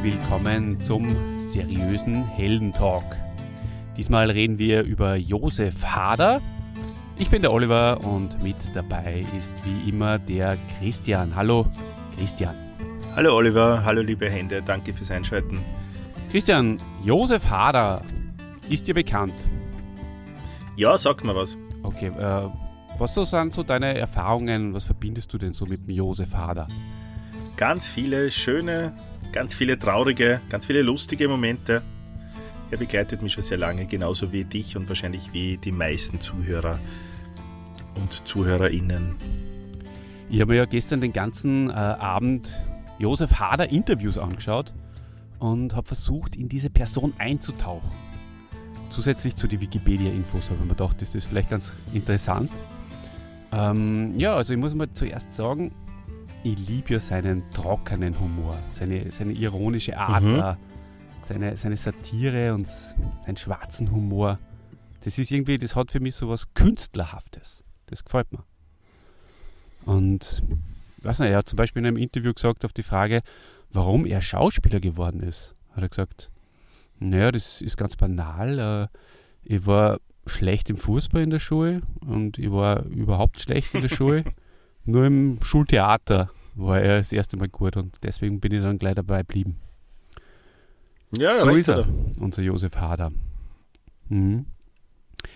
Herzlich willkommen zum seriösen Heldentalk. Diesmal reden wir über Josef Hader. Ich bin der Oliver und mit dabei ist wie immer der Christian. Hallo Christian. Hallo Oliver, hallo liebe Hände, danke fürs Einschalten. Christian, Josef Hader ist dir bekannt. Ja, sagt mal was. Okay, äh, was so sind so deine Erfahrungen, was verbindest du denn so mit dem Josef Hader? Ganz viele schöne, ganz viele traurige, ganz viele lustige Momente. Er begleitet mich schon sehr lange, genauso wie dich und wahrscheinlich wie die meisten Zuhörer und ZuhörerInnen. Ich habe mir ja gestern den ganzen äh, Abend Josef Hader Interviews angeschaut und habe versucht, in diese Person einzutauchen. Zusätzlich zu den Wikipedia-Infos habe ich mir gedacht, ist das vielleicht ganz interessant. Ähm, ja, also ich muss mal zuerst sagen, ich liebe ja seinen trockenen Humor, seine, seine ironische Art, Mhm. äh, seine, seine Satire und seinen schwarzen Humor. Das ist irgendwie, das hat für mich so was Künstlerhaftes. Das gefällt mir. Und, weiß nicht, er hat zum Beispiel in einem Interview gesagt auf die Frage, warum er Schauspieler geworden ist, hat er gesagt, naja, das ist ganz banal. Äh, ich war schlecht im Fußball in der Schule und ich war überhaupt schlecht in der Schule. Nur im Schultheater war er das erste Mal gut und deswegen bin ich dann gleich dabei geblieben. Ja, so ist er, unser Josef Hader. Mhm.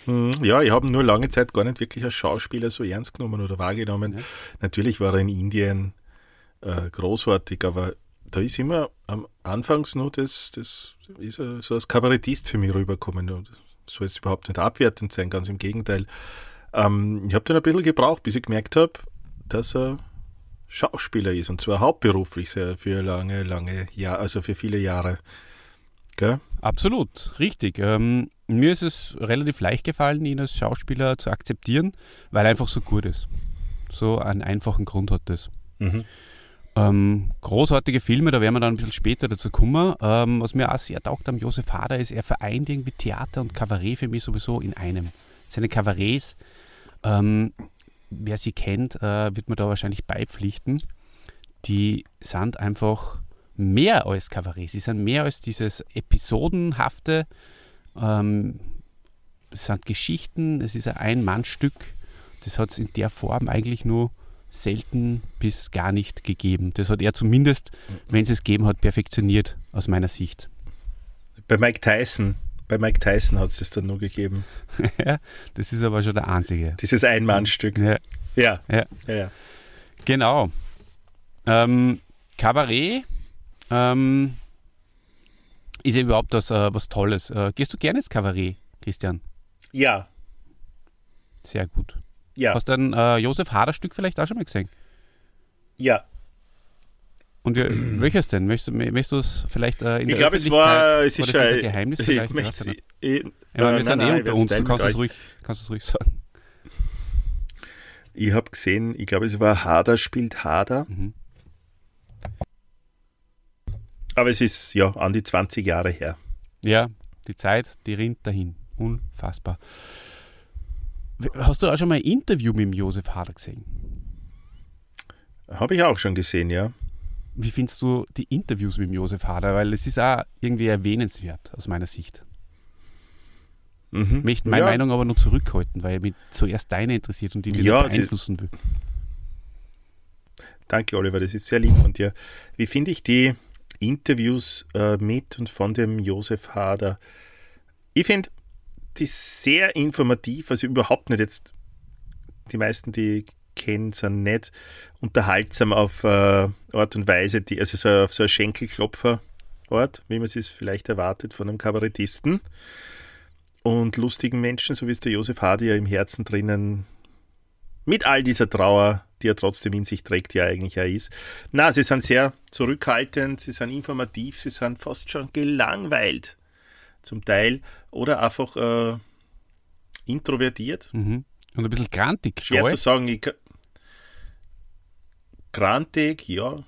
Hm, Ja, ich habe ihn nur lange Zeit gar nicht wirklich als Schauspieler so ernst genommen oder wahrgenommen. Ja. Natürlich war er in Indien äh, großartig, aber da ist immer am Anfangs nur das, das ist er so als Kabarettist für mich rübergekommen. Und soll jetzt überhaupt nicht abwertend sein, ganz im Gegenteil. Ähm, ich habe dann ein bisschen gebraucht, bis ich gemerkt habe, dass er Schauspieler ist und zwar hauptberuflich sehr für lange, lange Jahre, also für viele Jahre. Gell? Absolut, richtig. Ähm, mir ist es relativ leicht gefallen, ihn als Schauspieler zu akzeptieren, weil er einfach so gut ist. So einen einfachen Grund hat das. Mhm. Ähm, großartige Filme, da werden wir dann ein bisschen später dazu kommen. Ähm, was mir auch sehr taugt am Josef Hader ist, er vereint irgendwie Theater und Kabarett für mich sowieso in einem. Seine Kabarets, ähm, wer sie kennt, äh, wird mir da wahrscheinlich beipflichten. Die sind einfach mehr als Kabarett. Sie sind mehr als dieses Episodenhafte. Ähm, es sind Geschichten, es ist ein Ein-Mann-Stück. Das hat es in der Form eigentlich nur selten bis gar nicht gegeben. Das hat er zumindest, wenn es es gegeben hat, perfektioniert aus meiner Sicht. Bei Mike Tyson, bei Mike Tyson hat es das dann nur gegeben. Ja, das ist aber schon der einzige. Dieses Einmannstück. Ja, Ja, ja. ja, ja. genau. Ähm, Kabarett ähm, ist ja überhaupt was, äh, was Tolles. Äh, gehst du gerne ins Kabarett, Christian? Ja, Sehr gut. ja, Hast du ein äh, Josef Hader Stück vielleicht auch schon mal gesehen? ja. Und ja, welches denn? Möchtest, du- möchtest du es vielleicht äh, in Ich der glaube, es war, es ist ein Geheimnis ich vielleicht? Ich möchte ich, Ja, aber äh, wir sind nein, eh nein, unter ich uns, du kannst es ruhig, kannst es ruhig sagen. Ich habe gesehen, ich glaube, es war Hader spielt Hader. Mhm. Aber es ist ja an die 20 Jahre her. Ja, die Zeit, die rinnt dahin. Unfassbar. Hast du auch schon mal ein Interview mit dem Josef Hader gesehen? Habe ich auch schon gesehen, ja. Wie findest du die Interviews mit dem Josef Hader? Weil es ist auch irgendwie erwähnenswert aus meiner Sicht. Mhm. Ich möchte meine ja, Meinung aber nur zurückhalten, weil mich zuerst deine interessiert und die Ja, wieder sie- beeinflussen will. Danke, Oliver, das ist sehr lieb von dir. Wie finde ich die Interviews äh, mit und von dem Josef Hader? Ich finde die sehr informativ, also überhaupt nicht jetzt, die meisten, die ich kenne, sind nicht unterhaltsam auf äh, Art und Weise, die, also so auf so ein Schenkelklopfer-Art, wie man es vielleicht erwartet von einem Kabarettisten. Und lustigen Menschen, so wie es der Josef Hader ja im Herzen drinnen mit all dieser Trauer, die er trotzdem in sich trägt, ja eigentlich ja ist. Na, sie sind sehr zurückhaltend, sie sind informativ, sie sind fast schon gelangweilt zum Teil oder einfach äh, introvertiert. Mhm. Und ein bisschen grantig, Schwer zu sagen, ich, grantig, ja.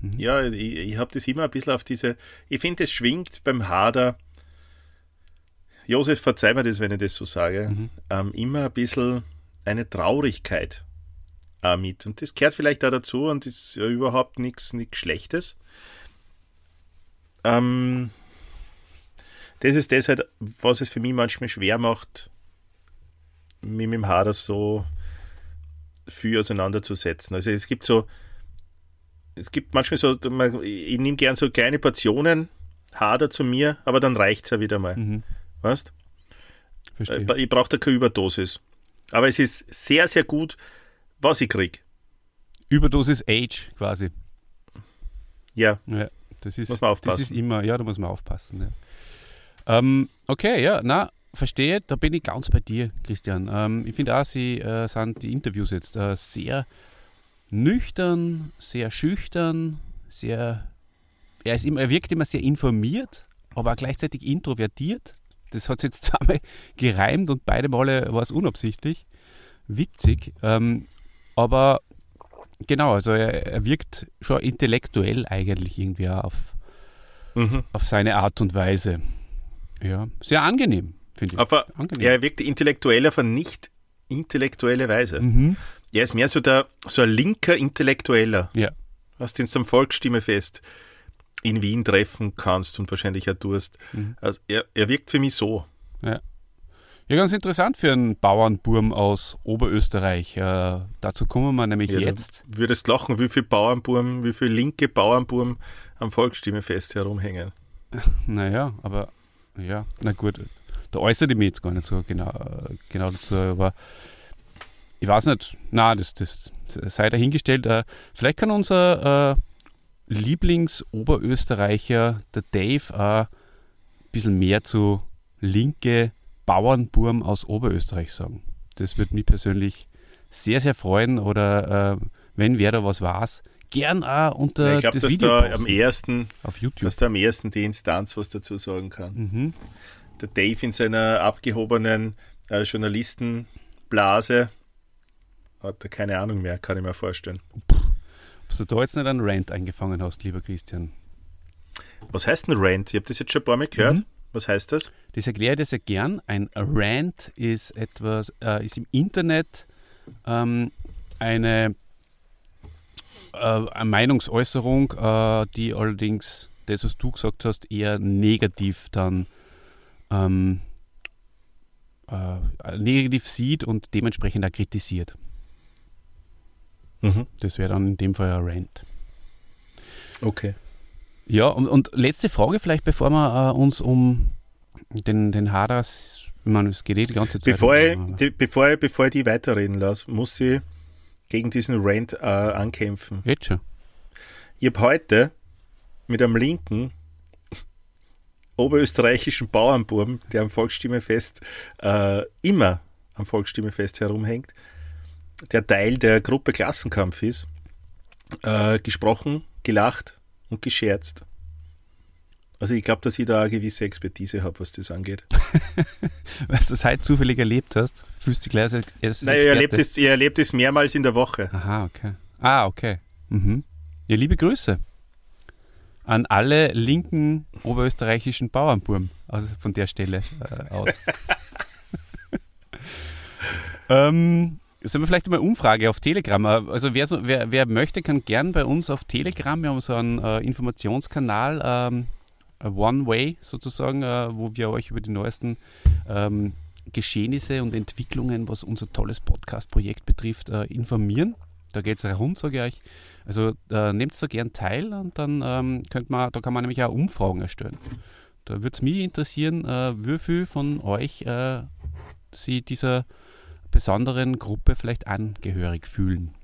Mhm. Ja, ich, ich habe das immer ein bisschen auf diese, ich finde, es schwingt beim Hader, Josef, verzeih mir das, wenn ich das so sage, Mhm. ähm, immer ein bisschen eine Traurigkeit auch mit. Und das gehört vielleicht auch dazu und ist ja überhaupt nichts Schlechtes. Ähm, das ist das halt, was es für mich manchmal schwer macht, mich mit dem Hader so viel auseinanderzusetzen. Also es gibt so, es gibt manchmal so, ich nehme gern so kleine Portionen Hader zu mir, aber dann reicht es ja wieder mal. Mhm. Weißt? Verstehe. Äh, ich brauche da keine Überdosis. Aber es ist sehr, sehr gut, was ich kriege. Überdosis Age quasi. Ja. ja das ist, muss man aufpassen. Das ist immer, ja, da muss man aufpassen. Ja. Ähm, okay, ja, na, verstehe, da bin ich ganz bei dir, Christian. Ähm, ich finde auch, sie äh, sind die Interviews jetzt äh, sehr nüchtern, sehr schüchtern, sehr. Er, ist immer, er wirkt immer sehr informiert, aber auch gleichzeitig introvertiert. Das hat sich jetzt zweimal gereimt und beide Male war es unabsichtlich. Witzig. Ähm, aber genau, also er, er, wirkt schon intellektuell eigentlich irgendwie auf, mhm. auf seine Art und Weise. Ja, sehr angenehm, finde ich. Aber angenehm. er wirkt intellektuell auf eine nicht intellektuelle Weise. Mhm. Er ist mehr so, der, so ein linker Intellektueller. Ja. Was du zum Volksstimmefest in Wien treffen kannst und wahrscheinlich auch tust. Mhm. Also er, er wirkt für mich so. Ja. Ja, ganz interessant für einen Bauernburm aus Oberösterreich. Äh, dazu kommen wir nämlich ja, jetzt. Du würdest lachen, wie viele Bauernburm, wie viele linke Bauernburm am Volksstimmefest herumhängen. Naja, aber ja, na gut. Da äußere ich mich jetzt gar nicht so genau, genau dazu, aber ich weiß nicht, na, das, das sei dahingestellt. Äh, vielleicht kann unser äh, Lieblings-Oberösterreicher, der Dave, äh, ein bisschen mehr zu linke Bauernburm aus Oberösterreich sagen. Das würde mich persönlich sehr, sehr freuen. Oder äh, wenn wer da was weiß, gern auch unter ja, ich glaub, das dass Video da am ersten auf YouTube. Dass da am ersten die Instanz was dazu sagen kann. Mhm. Der Dave in seiner abgehobenen äh, Journalistenblase hat er keine Ahnung mehr, kann ich mir vorstellen. Ob du da jetzt nicht einen Rant eingefangen hast, lieber Christian. Was heißt ein Rant? Ich habe das jetzt schon ein paar Mal gehört. Mhm. Was heißt das? Das erkläre ich dir sehr gern. Ein Rant ist etwas, äh, ist im Internet ähm, eine, äh, eine, Meinungsäußerung, äh, die allerdings das, was du gesagt hast, eher negativ dann ähm, äh, negativ sieht und dementsprechend auch kritisiert. Mhm. Das wäre dann in dem Fall ein Rant. Okay. Ja, und, und letzte Frage vielleicht, bevor wir äh, uns um den, den Hadas, ich meine, es geht eh die ganze Zeit. Bevor, ich, die, bevor, ich, bevor ich die weiterreden lasse, muss ich gegen diesen Rant äh, ankämpfen. Jetzt schon. Ich habe heute mit einem linken oberösterreichischen Bauernbuben, der am Volksstimmefest äh, immer am Volksstimmefest herumhängt, der Teil der Gruppe Klassenkampf ist, äh, gesprochen, gelacht und gescherzt. Also ich glaube, dass ich da eine gewisse Expertise habe, was das angeht. Weil du das heute zufällig erlebt hast, fühlst du gleich als erst Nein, ihr erlebt, es, ihr erlebt es mehrmals in der Woche. Aha, okay. Ah, okay. Mhm. Ja, liebe Grüße an alle linken oberösterreichischen Bauernburm also von der Stelle äh, aus. ähm, Sollen wir vielleicht mal Umfrage auf Telegram? Also wer, so, wer, wer, möchte, kann gern bei uns auf Telegram, wir haben so einen äh, Informationskanal, ähm, One Way sozusagen, äh, wo wir euch über die neuesten ähm, Geschehnisse und Entwicklungen, was unser tolles Podcast-Projekt betrifft, äh, informieren. Da geht es rund, sage ich euch. Also äh, nehmt da gern teil und dann ähm, könnt man, da kann man nämlich auch Umfragen erstellen. Da würde es mich interessieren, äh, wie viel von euch äh, sie dieser besonderen Gruppe vielleicht angehörig fühlen.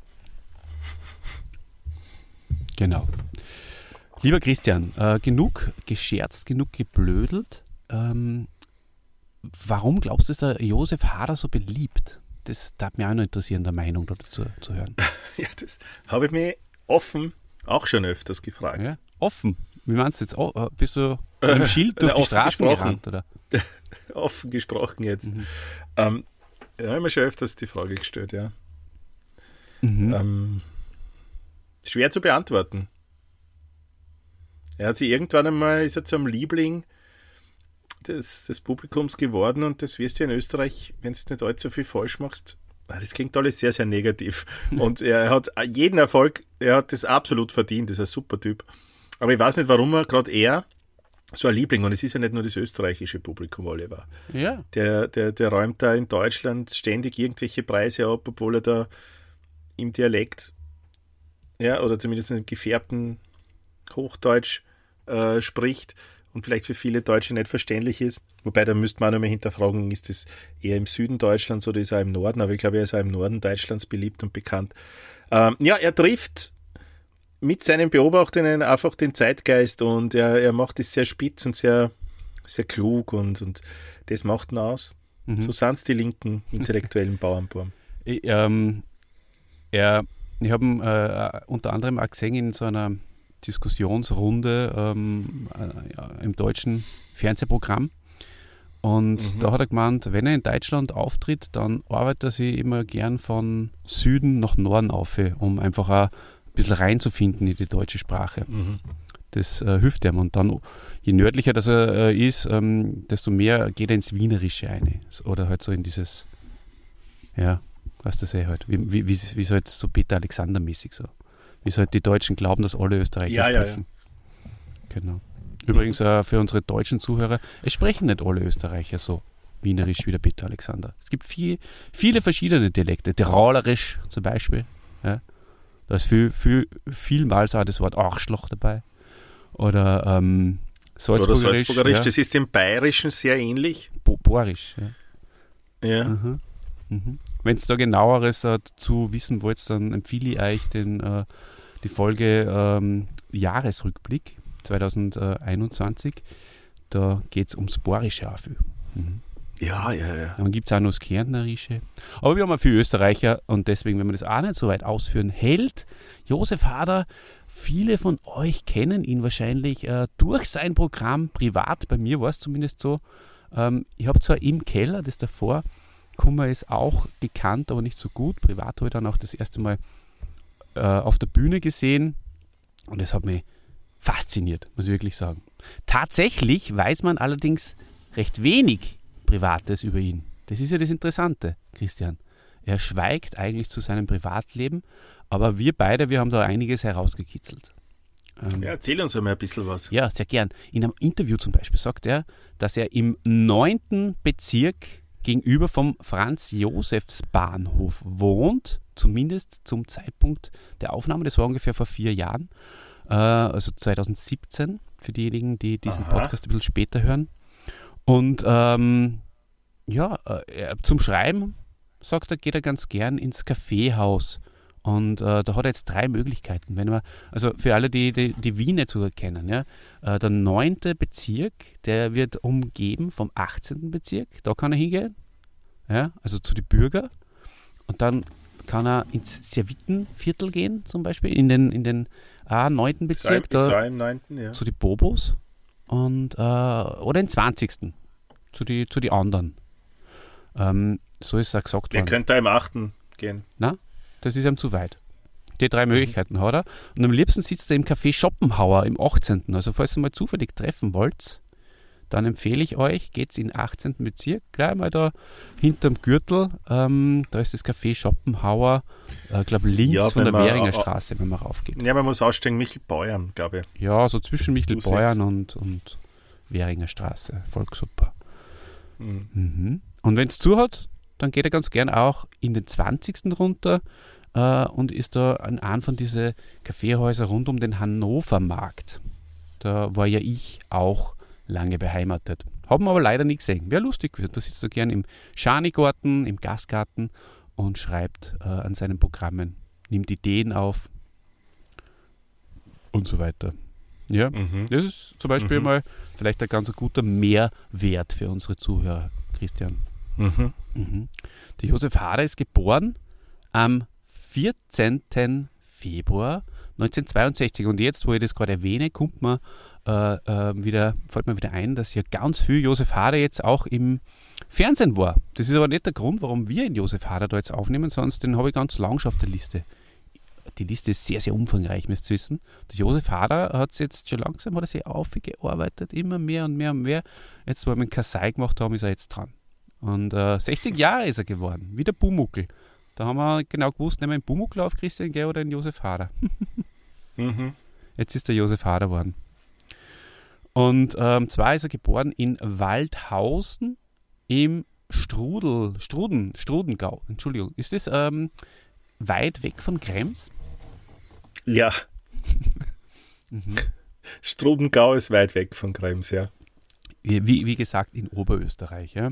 Genau. Lieber Christian, äh, genug gescherzt, genug geblödelt. Ähm, warum glaubst du, ist der Josef Hader so beliebt? Das darf mich auch noch interessieren, der Meinung dazu zu hören. Ja, das habe ich mir offen auch schon öfters gefragt. Ja, offen? Wie meinst du jetzt? Oh, äh, bist du mit dem Schild durch die Straßen gesprochen. gerannt? Oder? offen gesprochen jetzt. Mhm. Ähm, ja, mir schon öfters die Frage gestellt, ja. Mhm. Ähm, schwer zu beantworten. Er hat sich irgendwann einmal, ist er zum Liebling des, des Publikums geworden und das wirst du in Österreich, wenn du nicht allzu viel falsch machst, Das klingt alles sehr, sehr negativ. Und er hat jeden Erfolg, er hat das absolut verdient, das ist ein super Typ. Aber ich weiß nicht, warum er gerade er so ein Liebling, und es ist ja nicht nur das österreichische Publikum, Oliver. Ja. Der, der, der räumt da in Deutschland ständig irgendwelche Preise ab, obwohl er da im Dialekt, ja, oder zumindest im gefärbten Hochdeutsch äh, spricht und vielleicht für viele Deutsche nicht verständlich ist. Wobei, da müsste man auch noch mal hinterfragen, ist das eher im Süden Deutschlands oder ist er im Norden? Aber ich glaube, er ist auch im Norden Deutschlands beliebt und bekannt. Ähm, ja, er trifft mit seinen Beobachtungen einfach den Zeitgeist und er, er macht es sehr spitz und sehr, sehr klug und, und das macht ihn aus. Mhm. So sind es die linken intellektuellen Bauernburm. Ich, ähm, er, ich habe ihn äh, unter anderem auch gesehen in so einer Diskussionsrunde ähm, äh, im deutschen Fernsehprogramm. Und mhm. da hat er gemeint, wenn er in Deutschland auftritt, dann arbeitet er sich immer gern von Süden nach Norden auf, um einfach auch bisschen reinzufinden in die deutsche Sprache. Mhm. Das äh, hilft ihm. Und dann, je nördlicher das er äh, ist, ähm, desto mehr geht er ins Wienerische ein. Oder halt so in dieses, ja, was das eh halt, wie, wie, wie, wie es halt so Peter Alexander-mäßig so wie es halt die Deutschen glauben, dass alle Österreicher ja, sprechen. Ja, ja. Genau. Übrigens äh, für unsere deutschen Zuhörer, es sprechen nicht alle Österreicher so wienerisch wie der Peter Alexander. Es gibt viel, viele verschiedene Dialekte. Tirolerisch zum Beispiel. Ja. Da ist viel, viel, vielmals auch das Wort Arschloch dabei. Oder ähm, Salzburgerisch. Oder Salzburgerisch, ja. das ist dem Bayerischen sehr ähnlich. Bo Borisch, ja. Ja. Mhm. Mhm. Wenn ihr da genaueres dazu wissen wollt, dann empfehle ich euch den äh, die Folge ähm, Jahresrückblick 2021. Da geht es ums Borische auch viel. Mhm. Ja, ja, ja. Dann gibt es auch noch das Kärntnerische. Aber wir haben auch viele Österreicher und deswegen, wenn man das auch nicht so weit ausführen hält, Josef Hader, viele von euch kennen ihn wahrscheinlich äh, durch sein Programm privat. Bei mir war es zumindest so. Ähm, ich habe zwar im Keller, das davor, Kummer ist auch gekannt, aber nicht so gut. Privat habe ich dann auch das erste Mal äh, auf der Bühne gesehen und es hat mich fasziniert, muss ich wirklich sagen. Tatsächlich weiß man allerdings recht wenig Privates über ihn. Das ist ja das Interessante, Christian. Er schweigt eigentlich zu seinem Privatleben, aber wir beide, wir haben da einiges herausgekitzelt. Ähm, ja, erzähl uns einmal ein bisschen was. Ja, sehr gern. In einem Interview zum Beispiel sagt er, dass er im neunten Bezirk gegenüber vom Franz-Josefs-Bahnhof wohnt, zumindest zum Zeitpunkt der Aufnahme. Das war ungefähr vor vier Jahren, äh, also 2017, für diejenigen, die diesen Aha. Podcast ein bisschen später hören. Und ähm, ja, äh, zum Schreiben, sagt er, geht er ganz gern ins Kaffeehaus. Und äh, da hat er jetzt drei Möglichkeiten. Wenn man, also für alle, die die, die Wien nicht so kennen, ja, äh, der neunte Bezirk, der wird umgeben vom 18. Bezirk, da kann er hingehen, ja, also zu den Bürger. Und dann kann er ins Servitenviertel gehen, zum Beispiel, in den, in den ah, 9. Bezirk, da, im 9., ja. zu den Bobos. Und, äh, oder den 20. zu den zu die anderen. Ähm, so ist es auch gesagt worden. Er könnte im 8. gehen. Na? das ist ihm zu weit. Die drei mhm. Möglichkeiten hat er. Und am liebsten sitzt er im Café Schopenhauer im 18. Also falls ihr mal zufällig treffen wollt, dann empfehle ich euch, geht in den 18. Bezirk, gleich mal da hinterm Gürtel. Ähm, da ist das Café Schopenhauer, ich äh, glaube links ja, von der Währinger Straße, wenn man raufgeht. Ja, man muss aussteigen, Michelbeuern, glaube ich. Ja, so zwischen Michelbeuern und, und Währinger Straße. Voll super. Mhm. Mhm. Und wenn es zu hat, dann geht er ganz gern auch in den 20. runter äh, und ist da an einem von diesen Kaffeehäusern rund um den Hannover Markt. Da war ja ich auch lange beheimatet. Haben aber leider nie gesehen. Wäre lustig gewesen. Da sitzt er gern im Schanigarten, im Gastgarten und schreibt äh, an seinen Programmen, nimmt Ideen auf und so weiter. Ja, mhm. das ist zum Beispiel mhm. mal vielleicht ein ganz guter Mehrwert für unsere Zuhörer, Christian. Mhm. Mhm. Der Josef Hader ist geboren am 14. Februar 1962 und jetzt, wo ich das gerade erwähne, kommt mir äh, äh, wieder, fällt mir wieder ein, dass ja ganz viel Josef Hader jetzt auch im Fernsehen war. Das ist aber nicht der Grund, warum wir in Josef Hader da jetzt aufnehmen, sonst den habe ich ganz lang auf der Liste. Die Liste ist sehr, sehr umfangreich, müsst ihr wissen. Der Josef Hader hat es jetzt schon langsam hat er sich aufgearbeitet, immer mehr und mehr und mehr. Jetzt, wo wir einen Kasai gemacht haben, ist er jetzt dran. Und äh, 60 Jahre ist er geworden, wie der Pumuckel. Da haben wir genau gewusst, nehmen wir einen Bumuckler auf Christian Gell oder einen Josef Hader. Mhm. Jetzt ist der Josef Hader geworden. Und ähm, zwar ist er geboren in Waldhausen im Strudel, Struden, Strudengau. Entschuldigung. Ist das ähm, weit weg von Krems? Ja. Strudengau ist weit weg von Krems, ja. Wie, wie gesagt, in Oberösterreich. Ja.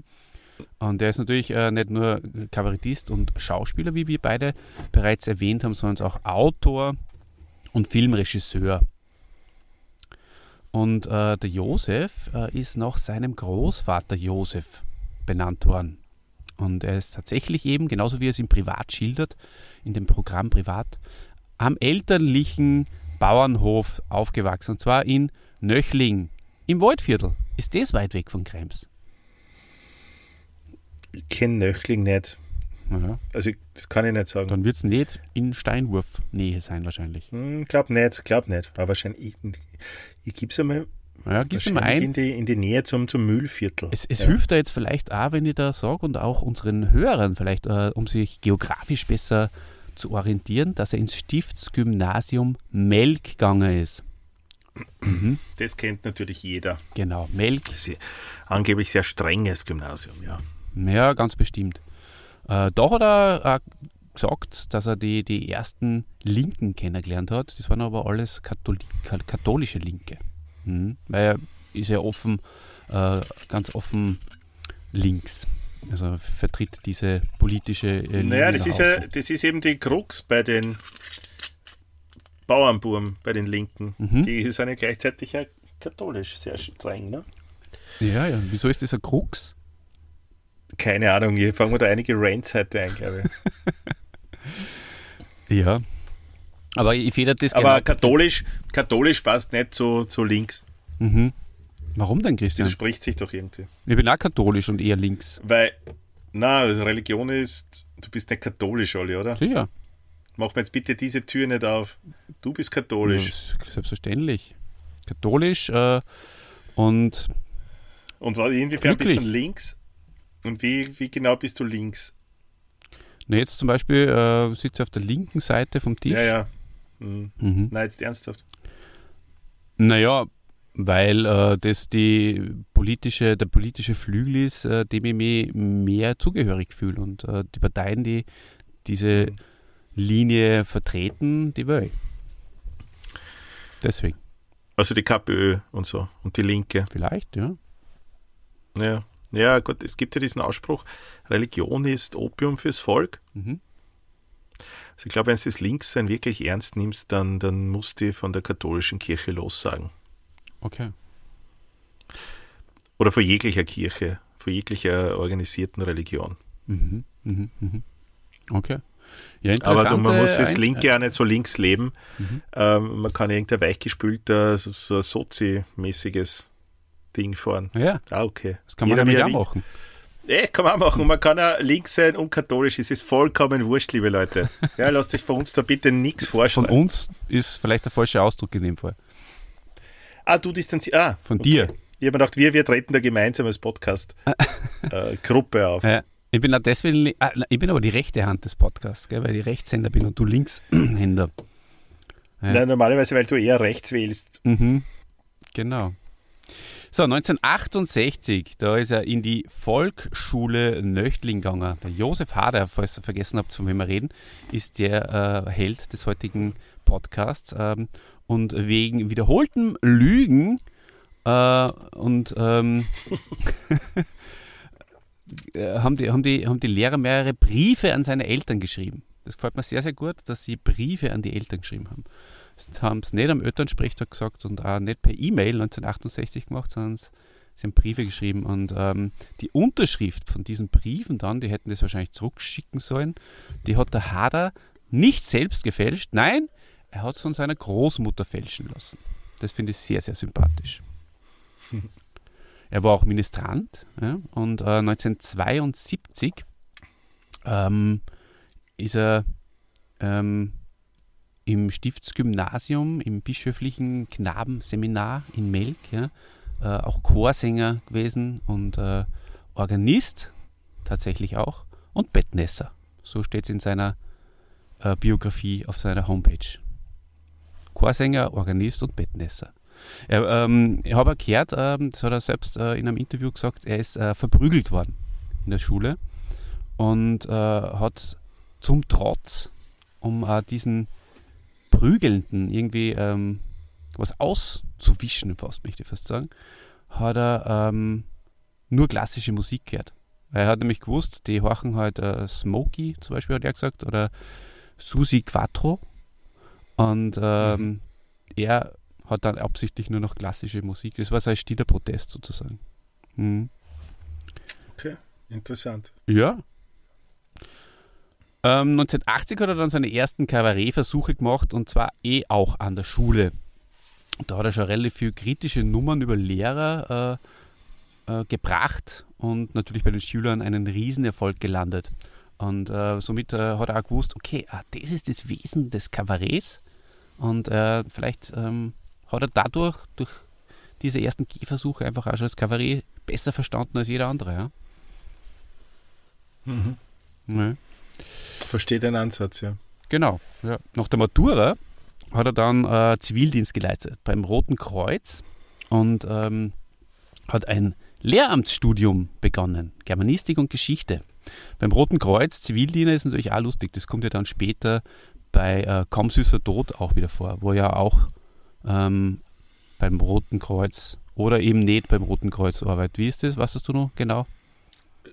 Und er ist natürlich äh, nicht nur Kabarettist und Schauspieler, wie wir beide bereits erwähnt haben, sondern auch Autor und Filmregisseur. Und äh, der Josef äh, ist nach seinem Großvater Josef benannt worden. Und er ist tatsächlich eben, genauso wie er es im Privat schildert, in dem Programm Privat, am elterlichen Bauernhof aufgewachsen. Und zwar in Nöchling, im Waldviertel. Ist das weit weg von Krems? Ich kenne Nöchling nicht. Naja, Also, ich- das kann ich nicht sagen. dann wird es nicht in Steinwurf-Nähe sein, wahrscheinlich. Hm, glaub nicht, glaub nicht. Aber wahrscheinlich, ich, ich gebe es einmal, Ja, gib's wahrscheinlich ein. in die, in die Nähe zum, zum Mühlviertel. Es, es ja. hilft da jetzt vielleicht auch, wenn ich da sage und auch unseren Hörern vielleicht, äh, um sich geografisch besser zu orientieren, dass er ins Stiftsgymnasium Melk gegangen ist. Mhm, Das kennt natürlich jeder. genau, Melk, ja angeblich sehr strenges Gymnasium, ja. ja, ganz bestimmt. Äh, da hat er auch gesagt, dass er die, die ersten Linken kennengelernt hat. Das waren aber alles Katholi ka- katholische Linke. Mhm, weil er ist ja offen, äh, ganz offen links. Also vertritt diese politische äh, Linie Naja, das ist, ja, das ist eben die Krux bei den Bauernbuben, bei den Linken. Mhm. Die sind ja gleichzeitig ja katholisch sehr streng, ne? Ja, ja. Wieso ist das ein Krux? Keine Ahnung, hier fangen wir da einige Rants heute ein, glaube ich. Ja. Aber ich federe das Aber genau- katholisch, katholisch passt nicht zu, zu links. Mhm. Warum denn, Christian? Widerspricht sich doch irgendwie. Ich bin auch katholisch und eher links. Weil, na, also Religion ist, du bist nicht katholisch, Olli, oder? Sicher. Mach mir jetzt bitte diese Tür nicht auf. Du bist Ja, katholisch. ist selbstverständlich. Katholisch äh, und Und inwiefern bist du Glücklich. links? Und wie, wie genau bist du links? na, jetzt zum Beispiel äh, sitze ich auf der linken Seite vom Tisch. Ja, ja. Hm. Mhm. Nein, jetzt ernsthaft. Naja, weil äh, das die politische, der politische Flügel ist, äh, dem ich mich mehr zugehörig fühle. Und äh, die Parteien, die diese Mhm. Linie vertreten, die will ich. Deswegen, Also die KPÖ und so. Und die Linke. vielleicht, ja. Ja. Ja, gut, es gibt ja diesen Ausspruch, Religion ist Opium fürs Volk. Mhm. Also ich glaube, wenn du das Linkssein wirklich ernst nimmst, dann, dann musst du von der katholischen Kirche lossagen. Okay. Oder von jeglicher Kirche, von jeglicher organisierten Religion. Mhm. Mhm. Mhm. Okay. Ja, Aber du, man muss das Linke ja nicht so links leben. Mhm. Ähm, man kann irgendein weichgespülter, so, so Sozi-mäßiges Ding fahren. Ja, Ah, okay. das kann man Jeder, wie nämlich er auch machen. Eh, kann man auch machen. Man kann ja links sein und katholisch. Es ist vollkommen wurscht, liebe Leute. Ja, lasst euch von uns da bitte nichts Von vorschreiben. uns ist vielleicht der falsche Ausdruck in dem Fall. Ah, du distanzierst. Ah, Von okay. dir. Ich habe mir gedacht, wir, wir treten da gemeinsam als Podcast-Gruppe auf. Ja. Ich bin auch deswegen, ah, ich bin aber die rechte Hand des Podcasts, gell, weil ich Rechtshänder bin und du Linkshänder. Ja. Nein, normalerweise, weil du eher rechts wählst. Mhm. Genau. So, 1968, da ist er in die Volksschule Nöchtling gegangen. Der Josef Hader, falls ihr vergessen habt, von wem wir reden, ist der äh, Held des heutigen Podcasts. Ähm, und wegen wiederholtem Lügen äh, und ähm, äh, haben, die, haben, die, haben die Lehrer mehrere Briefe an seine Eltern geschrieben. Das gefällt mir sehr, sehr gut, dass sie Briefe an die Eltern geschrieben haben. Haben es nicht am Elternsprechtag gesagt und auch nicht per E-Mail 1968 gemacht, sondern sie haben Briefe geschrieben. Und ähm, die Unterschrift von diesen Briefen dann, die hätten das wahrscheinlich zurückschicken sollen, die hat der Hader nicht selbst gefälscht. Nein, er hat es von seiner Großmutter fälschen lassen. Das finde ich sehr, sehr sympathisch. Er war auch Ministrant ja, und äh, 1972 ähm, ist er ähm, im Stiftsgymnasium, im bischöflichen Knabenseminar in Melk, ja, äh, auch Chorsänger gewesen und äh, Organist tatsächlich auch und Bettnässer. So steht es in seiner äh, Biografie auf seiner Homepage. Chorsänger, Organist und Bettnässer. Er, ähm, ich habe gehört, ähm, das hat er selbst äh, in einem Interview gesagt, er ist äh, verprügelt worden in der Schule und äh, hat zum Trotz, um äh, diesen Prügelnden irgendwie ähm, was auszuwischen, fast möchte ich fast sagen, hat er ähm, nur klassische Musik gehört. Er hat nämlich gewusst, die horchen halt äh, Smokey zum Beispiel, hat er gesagt, oder Susi Quattro. Und ähm, mhm. er hat dann absichtlich nur noch klassische Musik. Das war sein stiller Protest sozusagen. Mhm. Okay, interessant. Ja. Ähm, 1980 hat er dann seine ersten Kabarettversuche gemacht und zwar eh auch an der Schule. Da hat er schon relativ viele kritische Nummern über Lehrer äh, äh, gebracht und natürlich bei den Schülern einen Riesenerfolg gelandet. Und äh, somit äh, hat er auch gewusst, okay, ah, das ist das Wesen des Kabaretts. Und äh, vielleicht ähm, hat er dadurch, durch diese ersten Gehversuche, einfach auch schon das Kabarett besser verstanden als jeder andere. Ja? Mhm. Ja. Verstehe den Ansatz, ja. Genau. Ja. Nach der Matura hat er dann äh, Zivildienst geleistet beim Roten Kreuz und ähm, hat ein Lehramtsstudium begonnen, Germanistik und Geschichte. Beim Roten Kreuz, Zivildiener ist natürlich auch lustig, das kommt ja dann später bei äh, Kaum süßer Tod auch wieder vor, wo ja auch ähm, beim Roten Kreuz oder eben nicht beim Roten Kreuz arbeitet. Wie ist das? Was hast du noch genau?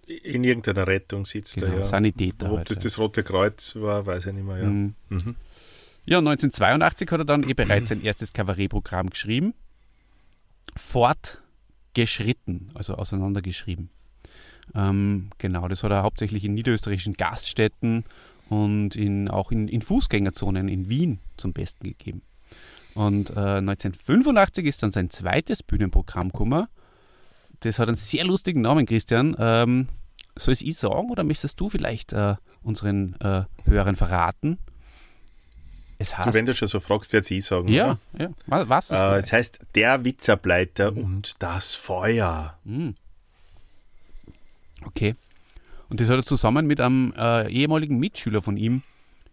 In irgendeiner Rettung sitzt genau, er, ja. Sanitäter. Ob halt, das das Rote Kreuz war, weiß ich nicht mehr. Ja, mhm. Mhm. ja 1982 hat er dann eh bereits sein erstes Kabarettprogramm geschrieben. Fortgeschritten, also auseinandergeschrieben. Ähm, genau, das hat er hauptsächlich in niederösterreichischen Gaststätten und in, auch in, in Fußgängerzonen in Wien zum Besten gegeben. Und äh, 1985 ist dann sein zweites Bühnenprogramm gekommen. Das hat einen sehr lustigen Namen, Christian. Ähm, soll ich es sagen oder möchtest du vielleicht äh, unseren äh, Hörern verraten? Es heißt, du, wenn du schon so fragst, werde ich sagen. Ja, ja. Was? Äh, es heißt Der Witzableiter mhm. und das Feuer. Mhm. Okay. Und das hat er zusammen mit einem äh, ehemaligen Mitschüler von ihm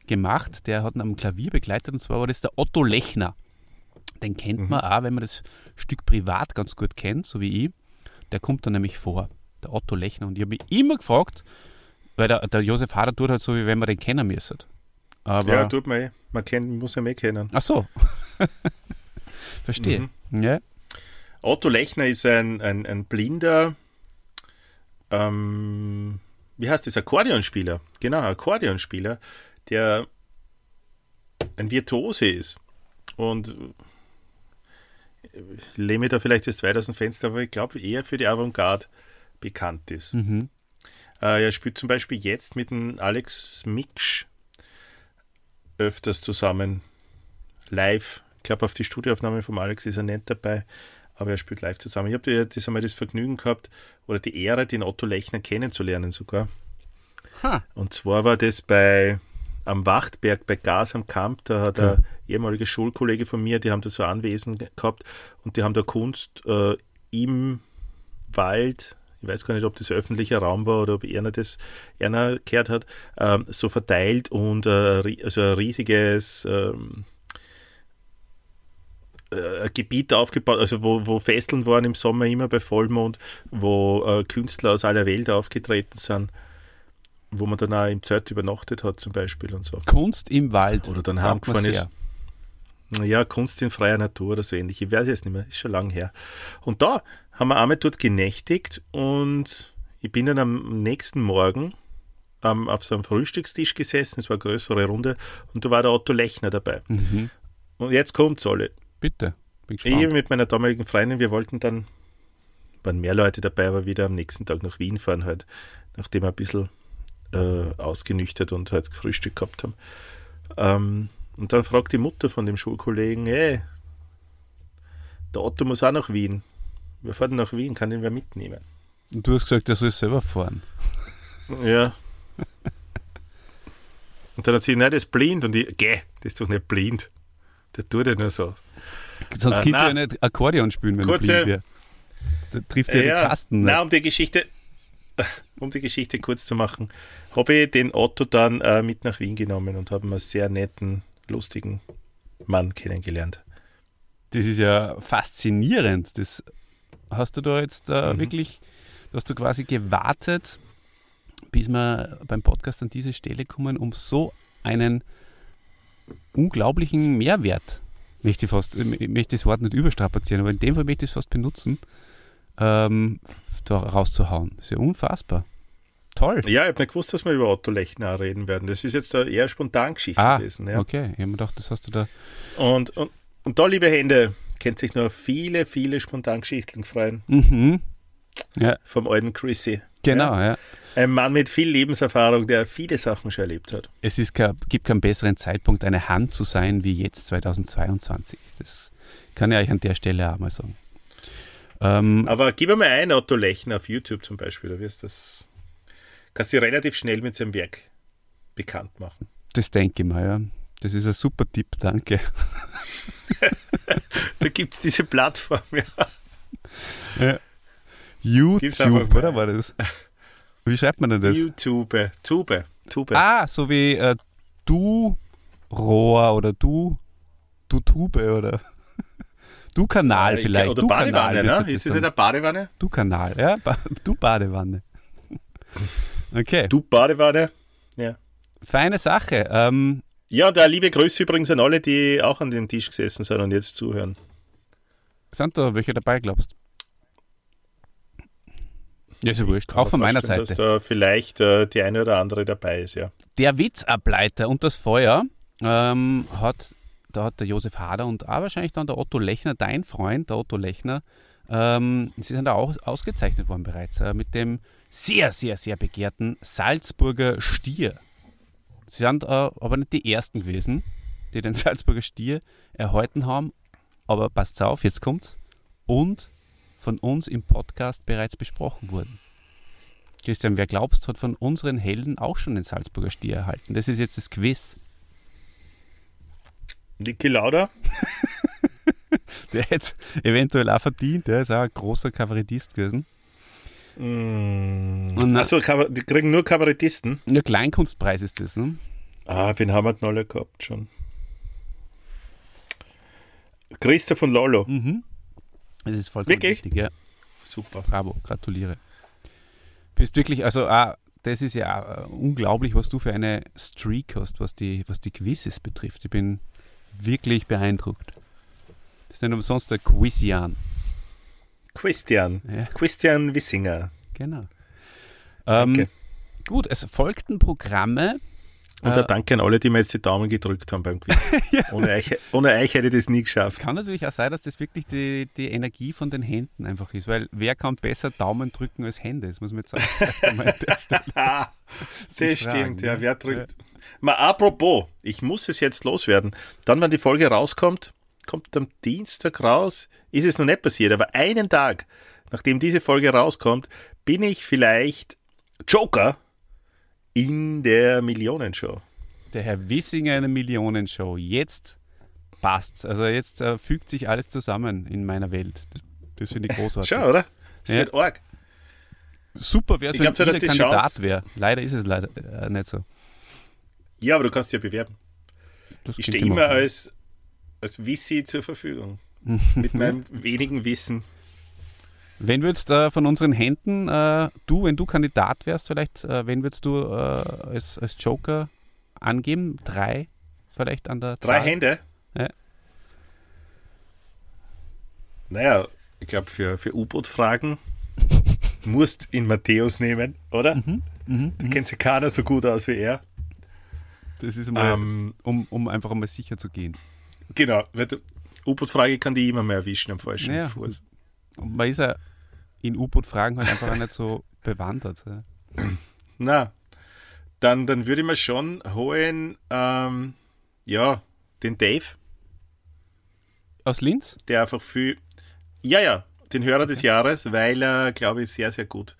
gemacht. Der hat ihn am Klavier begleitet und zwar war das der Otto Lechner. Den kennt mhm. man auch, wenn man das Stück privat ganz gut kennt, so wie ich. Der kommt dann nämlich vor, der Otto Lechner. Und ich habe mich immer gefragt, weil der, der Josef Hader tut halt so, wie wenn man den kennen müsste. Aber ja, tut man eh. Man kennt, muss ihn eh kennen. Ach so. Verstehe. Mhm. Ja. Otto Lechner ist ein, ein, ein blinder ähm, wie heißt das, Akkordeonspieler. Genau, Akkordeonspieler, der ein Virtuose ist. Und ich lehne mir da vielleicht das weit aus dem Fenster, aber ich glaube eher für die Avantgarde bekannt ist. Mhm. Äh, er spielt zum Beispiel jetzt mit dem Alex Miksch öfters zusammen live. Ich glaube, auf die Studioaufnahme vom Alex ist er nicht dabei aber er spielt live zusammen. Ich habe das einmal das Vergnügen gehabt oder die Ehre, den Otto Lechner kennenzulernen sogar. Ha. Und zwar war das bei am Wachtberg bei Gas am Kamp, da hat ja. ein ehemaliger Schulkollege von mir, die haben da so Anwesen gehabt und die haben da Kunst äh, im Wald, ich weiß gar nicht, ob das öffentlicher Raum war oder ob er das einer gehört hat, ähm, so verteilt und äh, also ein riesiges ähm, äh, Gebiet aufgebaut, also wo, wo Festeln waren im Sommer immer bei Vollmond, wo äh, Künstler aus aller Welt aufgetreten sind, wo man dann auch im Zelt übernachtet hat zum Beispiel und so. Kunst im Wald. Oder dann heimgefahren ist. Ja, Kunst in freier Natur oder so ähnlich. Ich weiß es nicht mehr, ist schon lange her. Und da haben wir einmal dort genächtigt und ich bin dann am nächsten Morgen ähm, auf so einem Frühstückstisch gesessen, es war eine größere Runde, und da war der Otto Lechner dabei. Mhm. Und jetzt kommt's alle. Bitte. Bin gespannt. Ich mit meiner damaligen Freundin, wir wollten dann, waren mehr Leute dabei, aber wieder am nächsten Tag nach Wien fahren, halt, nachdem wir ein bisschen äh, ausgenüchtert und halt Frühstück gehabt haben. Ähm, und dann fragt die Mutter von dem Schulkollegen, hey, der Otto muss auch nach Wien. Wir fahren nach Wien, kann den wer mitnehmen? Und du hast gesagt, er soll selber fahren. Ja. Und dann hat sie, nein, das ist blind. Und ich, geh, das ist doch nicht blind. Der tut ja nur so. Sonst äh, könnte ja nicht Akkordeon spielen, wenn kurze, er blind wäre. Da trifft er ja, die Tasten. Nein, um die Geschichte, um die Geschichte kurz zu machen, habe ich den Otto dann äh, mit nach Wien genommen und habe einen sehr netten, lustigen Mann kennengelernt. Das ist ja faszinierend. Das hast du da jetzt äh, mhm. wirklich, hast du quasi gewartet, bis wir beim Podcast an diese Stelle kommen, um so einen unglaublichen Mehrwert, möchte ich fast, ich möchte das Wort nicht überstrapazieren, aber in dem Fall möchte ich es fast benutzen, ähm, da rauszuhauen. Das ist ja unfassbar. Toll. Ja, ich habe nicht gewusst, dass wir über Otto Lechner reden werden. Das ist jetzt eine eher spontan Geschichte ah, gewesen. Ja. Okay, ich habe mir gedacht, das hast du da. Und, und, und da, liebe Hände, kennt sich noch viele, viele Spontangeschichten freuen. Mhm. Ja. Vom alten Chrissy. Genau, ja. ja. Ein Mann mit viel Lebenserfahrung, der viele Sachen schon erlebt hat. Es ist, gibt keinen besseren Zeitpunkt, eine Hand zu sein, wie jetzt 2022. Das kann ich euch an der Stelle auch mal sagen. Ähm, Aber gib mal ein Otto Lechner auf YouTube zum Beispiel, da wirst das, kannst du relativ schnell mit seinem Werk bekannt machen. Das denke ich mal, ja. Das ist ein super Tipp, danke. da gibt es diese Plattform, ja. ja. YouTube, oder war das? Wie schreibt man denn das? YouTube, Tube, Tube. Ah, so wie äh, du Rohr oder du, du Tube oder du Kanal vielleicht. Oder du Badewanne, Kanal, ne? Ist das nicht eine Badewanne? Du Kanal, ja, ba du Badewanne. Okay. Du Badewanne, ja. Feine Sache. Ähm, ja, und liebe Grüße übrigens an alle, die auch an dem Tisch gesessen sind und jetzt zuhören. Sind da welche dabei, glaubst du? Ja, ist ja wurscht. Auch von meiner Seite. Dass da vielleicht äh, die eine oder andere dabei ist, ja. Der Witzableiter und das Feuer ähm, hat, da hat der Josef Hader und auch wahrscheinlich dann der Otto Lechner, dein Freund, der Otto Lechner, ähm, sie sind da auch ausgezeichnet worden bereits äh, mit dem sehr, sehr, sehr begehrten Salzburger Stier. Sie sind äh, aber nicht die ersten gewesen, die den Salzburger Stier erhalten haben. Aber passt auf, jetzt kommt's. Und von uns im Podcast bereits besprochen wurden. Christian, wer glaubst, hat von unseren Helden auch schon den Salzburger Stier erhalten? Das ist jetzt das Quiz. Niki Lauda? der hätte eventuell auch verdient, der ist auch ein großer Kabarettist gewesen. Mm. Achso, die kriegen nur Kabarettisten? Nur Kleinkunstpreis ist das, ne? Ah, wen haben wir denn alle gehabt schon? Christoph von Lollo. Mhm. Das ist vollkommen wirklich? richtig, ja. Super. Bravo, gratuliere. Bist wirklich, also ah, das ist ja uh, unglaublich, was du für eine Streak hast, was die, was die Quizzes betrifft. Ich bin wirklich beeindruckt. Das ist nicht umsonst der Quizian. Christian. Ja. Christian Wissinger. Genau. Ähm, gut, es folgten Programme, und ein äh, Danke an alle, die mir jetzt die Daumen gedrückt haben beim Quiz. ja. ohne, euch, ohne euch hätte ich das nie geschafft. Es kann natürlich auch sein, dass das wirklich die, die Energie von den Händen einfach ist, weil wer kann besser Daumen drücken als Hände? Das muss man jetzt sagen. das stimmt, ja, wer drückt. Ja. Mal apropos, ich muss es jetzt loswerden. Dann, wenn die Folge rauskommt, kommt am Dienstag raus, ist es noch nicht passiert, aber einen Tag, nachdem diese Folge rauskommt, bin ich vielleicht Joker in der Millionenshow. Der Herr Wissinger in der Millionenshow. Jetzt passt's. Also jetzt äh, fügt sich alles zusammen in meiner Welt. Das, das finde ich großartig. Schau, oder? Das ja. wird arg. Super wäre es, wenn so, ich Kandidat wäre. Leider ist es leider äh, nicht so. Ja, aber du kannst dich ja bewerben. Das ich stehe immer als, als Wissi zur Verfügung. Mit meinem wenigen Wissen. Wen würdest äh, von unseren Händen, äh, du, wenn du Kandidat wärst, vielleicht, äh, wen würdest du äh, als, als Joker angeben? Drei vielleicht an der Drei Zahl? Hände? Ja. Naja, ich glaube, für, für U-Boot-Fragen musst in Matthäus nehmen, oder? Mhm, mh, da kennt sich keiner so gut aus wie er. Das ist mal, ähm, um, um einfach einmal sicher zu gehen. Genau, U-Boot-Frage kann die immer mehr erwischen am falschen naja, Fuß. Und man ist ja in U-Boot-Fragen halt einfach auch nicht so bewandert. Ja. Na, dann, dann würde ich mir schon holen, ähm, ja, den Dave. Aus Linz? Der einfach viel, ja, ja, den Hörer des Jahres, weil er, glaube ich, sehr, sehr gut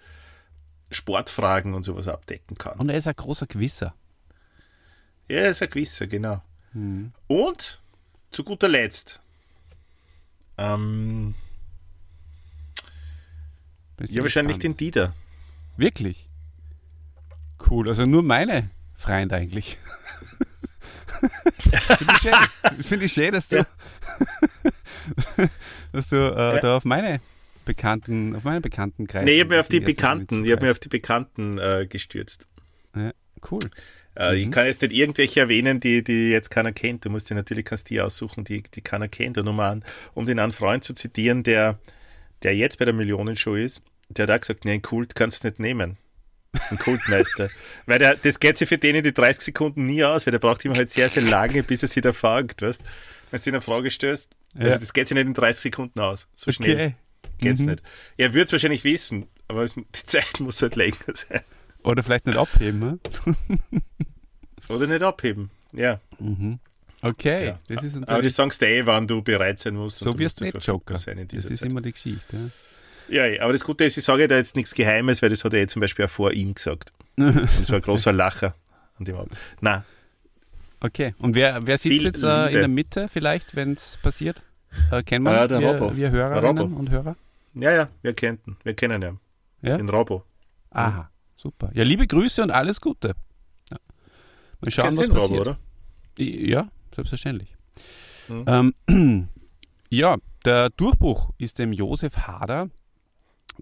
Sportfragen und sowas abdecken kann. Und er ist ein großer Gewisser. Er ist ein Gewisser, genau. Mhm. Und zu guter Letzt, ähm, ja, wahrscheinlich den Dieter. Wirklich? Cool, also nur meine Freunde eigentlich. Finde ich, schön. Find ich schön, dass du, ja. dass du äh, ja. da auf meine Bekannten, auf meine Bekannten greifst. Nee, ich habe mir auf die Bekannten, ich habe mir auf die Bekannten äh, gestürzt. Ja, cool. Äh, mhm. Ich kann jetzt nicht irgendwelche erwähnen, die, die jetzt keiner kennt. Du musst dir natürlich kannst die aussuchen, die, die keiner kennt. Und um, an, um den einen Freund zu zitieren, der, der jetzt bei der Millionenshow ist, der hat auch gesagt, nee, einen Kult kannst du nicht nehmen. Ein Kultmeister. weil der, das geht sich für den in die 30 Sekunden nie aus, weil der braucht immer halt sehr, sehr lange, bis er sich da fängt, weißt Wenn du ihn eine Frage stößt, ja. also das geht sich nicht in 30 Sekunden aus. So schnell okay. geht's mhm. nicht. Er würde es wahrscheinlich wissen, aber es, die Zeit muss halt länger sein. Oder vielleicht nicht abheben, ne? Oder nicht abheben, ja. Mhm. Okay, ja. das ist Aber das sagst du eh, wann du bereit sein musst. So wirst du nicht Joker. Sein in das ist Zeit. immer die Geschichte. Ja. ja, aber das Gute ist, ich sage da jetzt nichts Geheimes, weil das hat er eh zum Beispiel auch vor ihm gesagt. Und es war ein großer Lacher an dem Abend. Nein. Okay, und wer, wer sitzt Viel jetzt äh, in der Mitte vielleicht, wenn es passiert? Äh, kennen wir äh, der wir, Robo. wir Hörerinnen und Hörer? Ja, ja, wir kennen, wir kennen ihn. Ja? Den Robo. Aha, super. Ja, liebe Grüße und alles Gute. Ja. Mal schauen, Kennst was passiert. Robo, oder? Ja, selbstverständlich. Mhm. Ähm, ja, der Durchbruch ist dem Josef Hader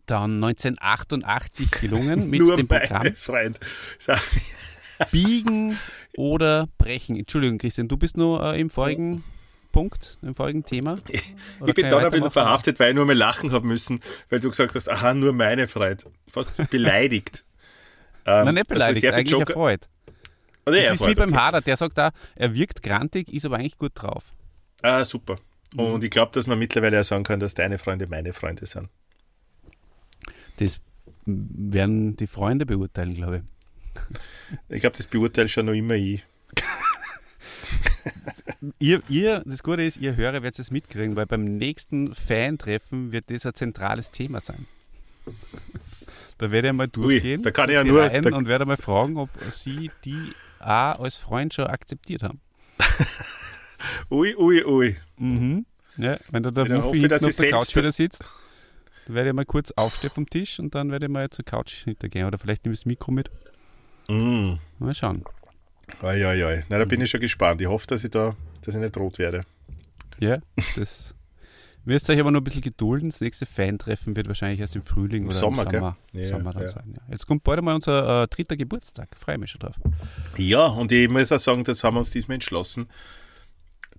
dann 1988 gelungen mit Nur dem Programm Freund. Biegen oder Brechen. Entschuldigung, Christian, du bist nur äh, im vorigen Punkt, im vorigen Thema. Oder ich bin da ein bisschen verhaftet, weil ich nur mal lachen habe müssen, weil du gesagt hast, aha, nur meine Freund. Fast beleidigt. Ähm, Nein, nicht also beleidigt, also eigentlich Joker erfreut. Oder das ist wie beim okay. Hader, der sagt da, er wirkt grantig, ist aber eigentlich gut drauf. Ah, super. Und mhm. ich glaube, dass man mittlerweile auch sagen kann, dass deine Freunde meine Freunde sind. Das werden die Freunde beurteilen, glaube ich. Ich glaube, das beurteilt schon noch immer ich. ihr, ihr, das Gute ist, ihr Hörer werdet es mitkriegen, weil beim nächsten Fan-Treffen wird das ein zentrales Thema sein. Da werde ich mal durchgehen Ui, da kann ich ja nur, und werde mal fragen, ob sie die A als Freund schon akzeptiert haben. ui, ui, ui. Mhm. Ja, wenn du da Wuffi hinten auf der Couch wieder sitzt, dann werde ich mal kurz aufstehen vom Tisch und dann werde ich mal zur Couch hintergehen. Oder vielleicht nehme ich das Mikro mit. Mm. Mal schauen. Oi. Na, da bin ich schon gespannt. Ich hoffe, dass ich da, dass ich nicht rot werde. Ja, das müsst euch aber noch ein bisschen gedulden. Das nächste Fan-Treffen wird wahrscheinlich erst im Frühling oder Sommer, im Sommer, ja, Sommer dann ja. sein. Ja. Jetzt kommt bald einmal unser äh, dritter Geburtstag. Freue mich schon drauf. Ja, und ich muss auch sagen, das haben wir uns diesmal entschlossen,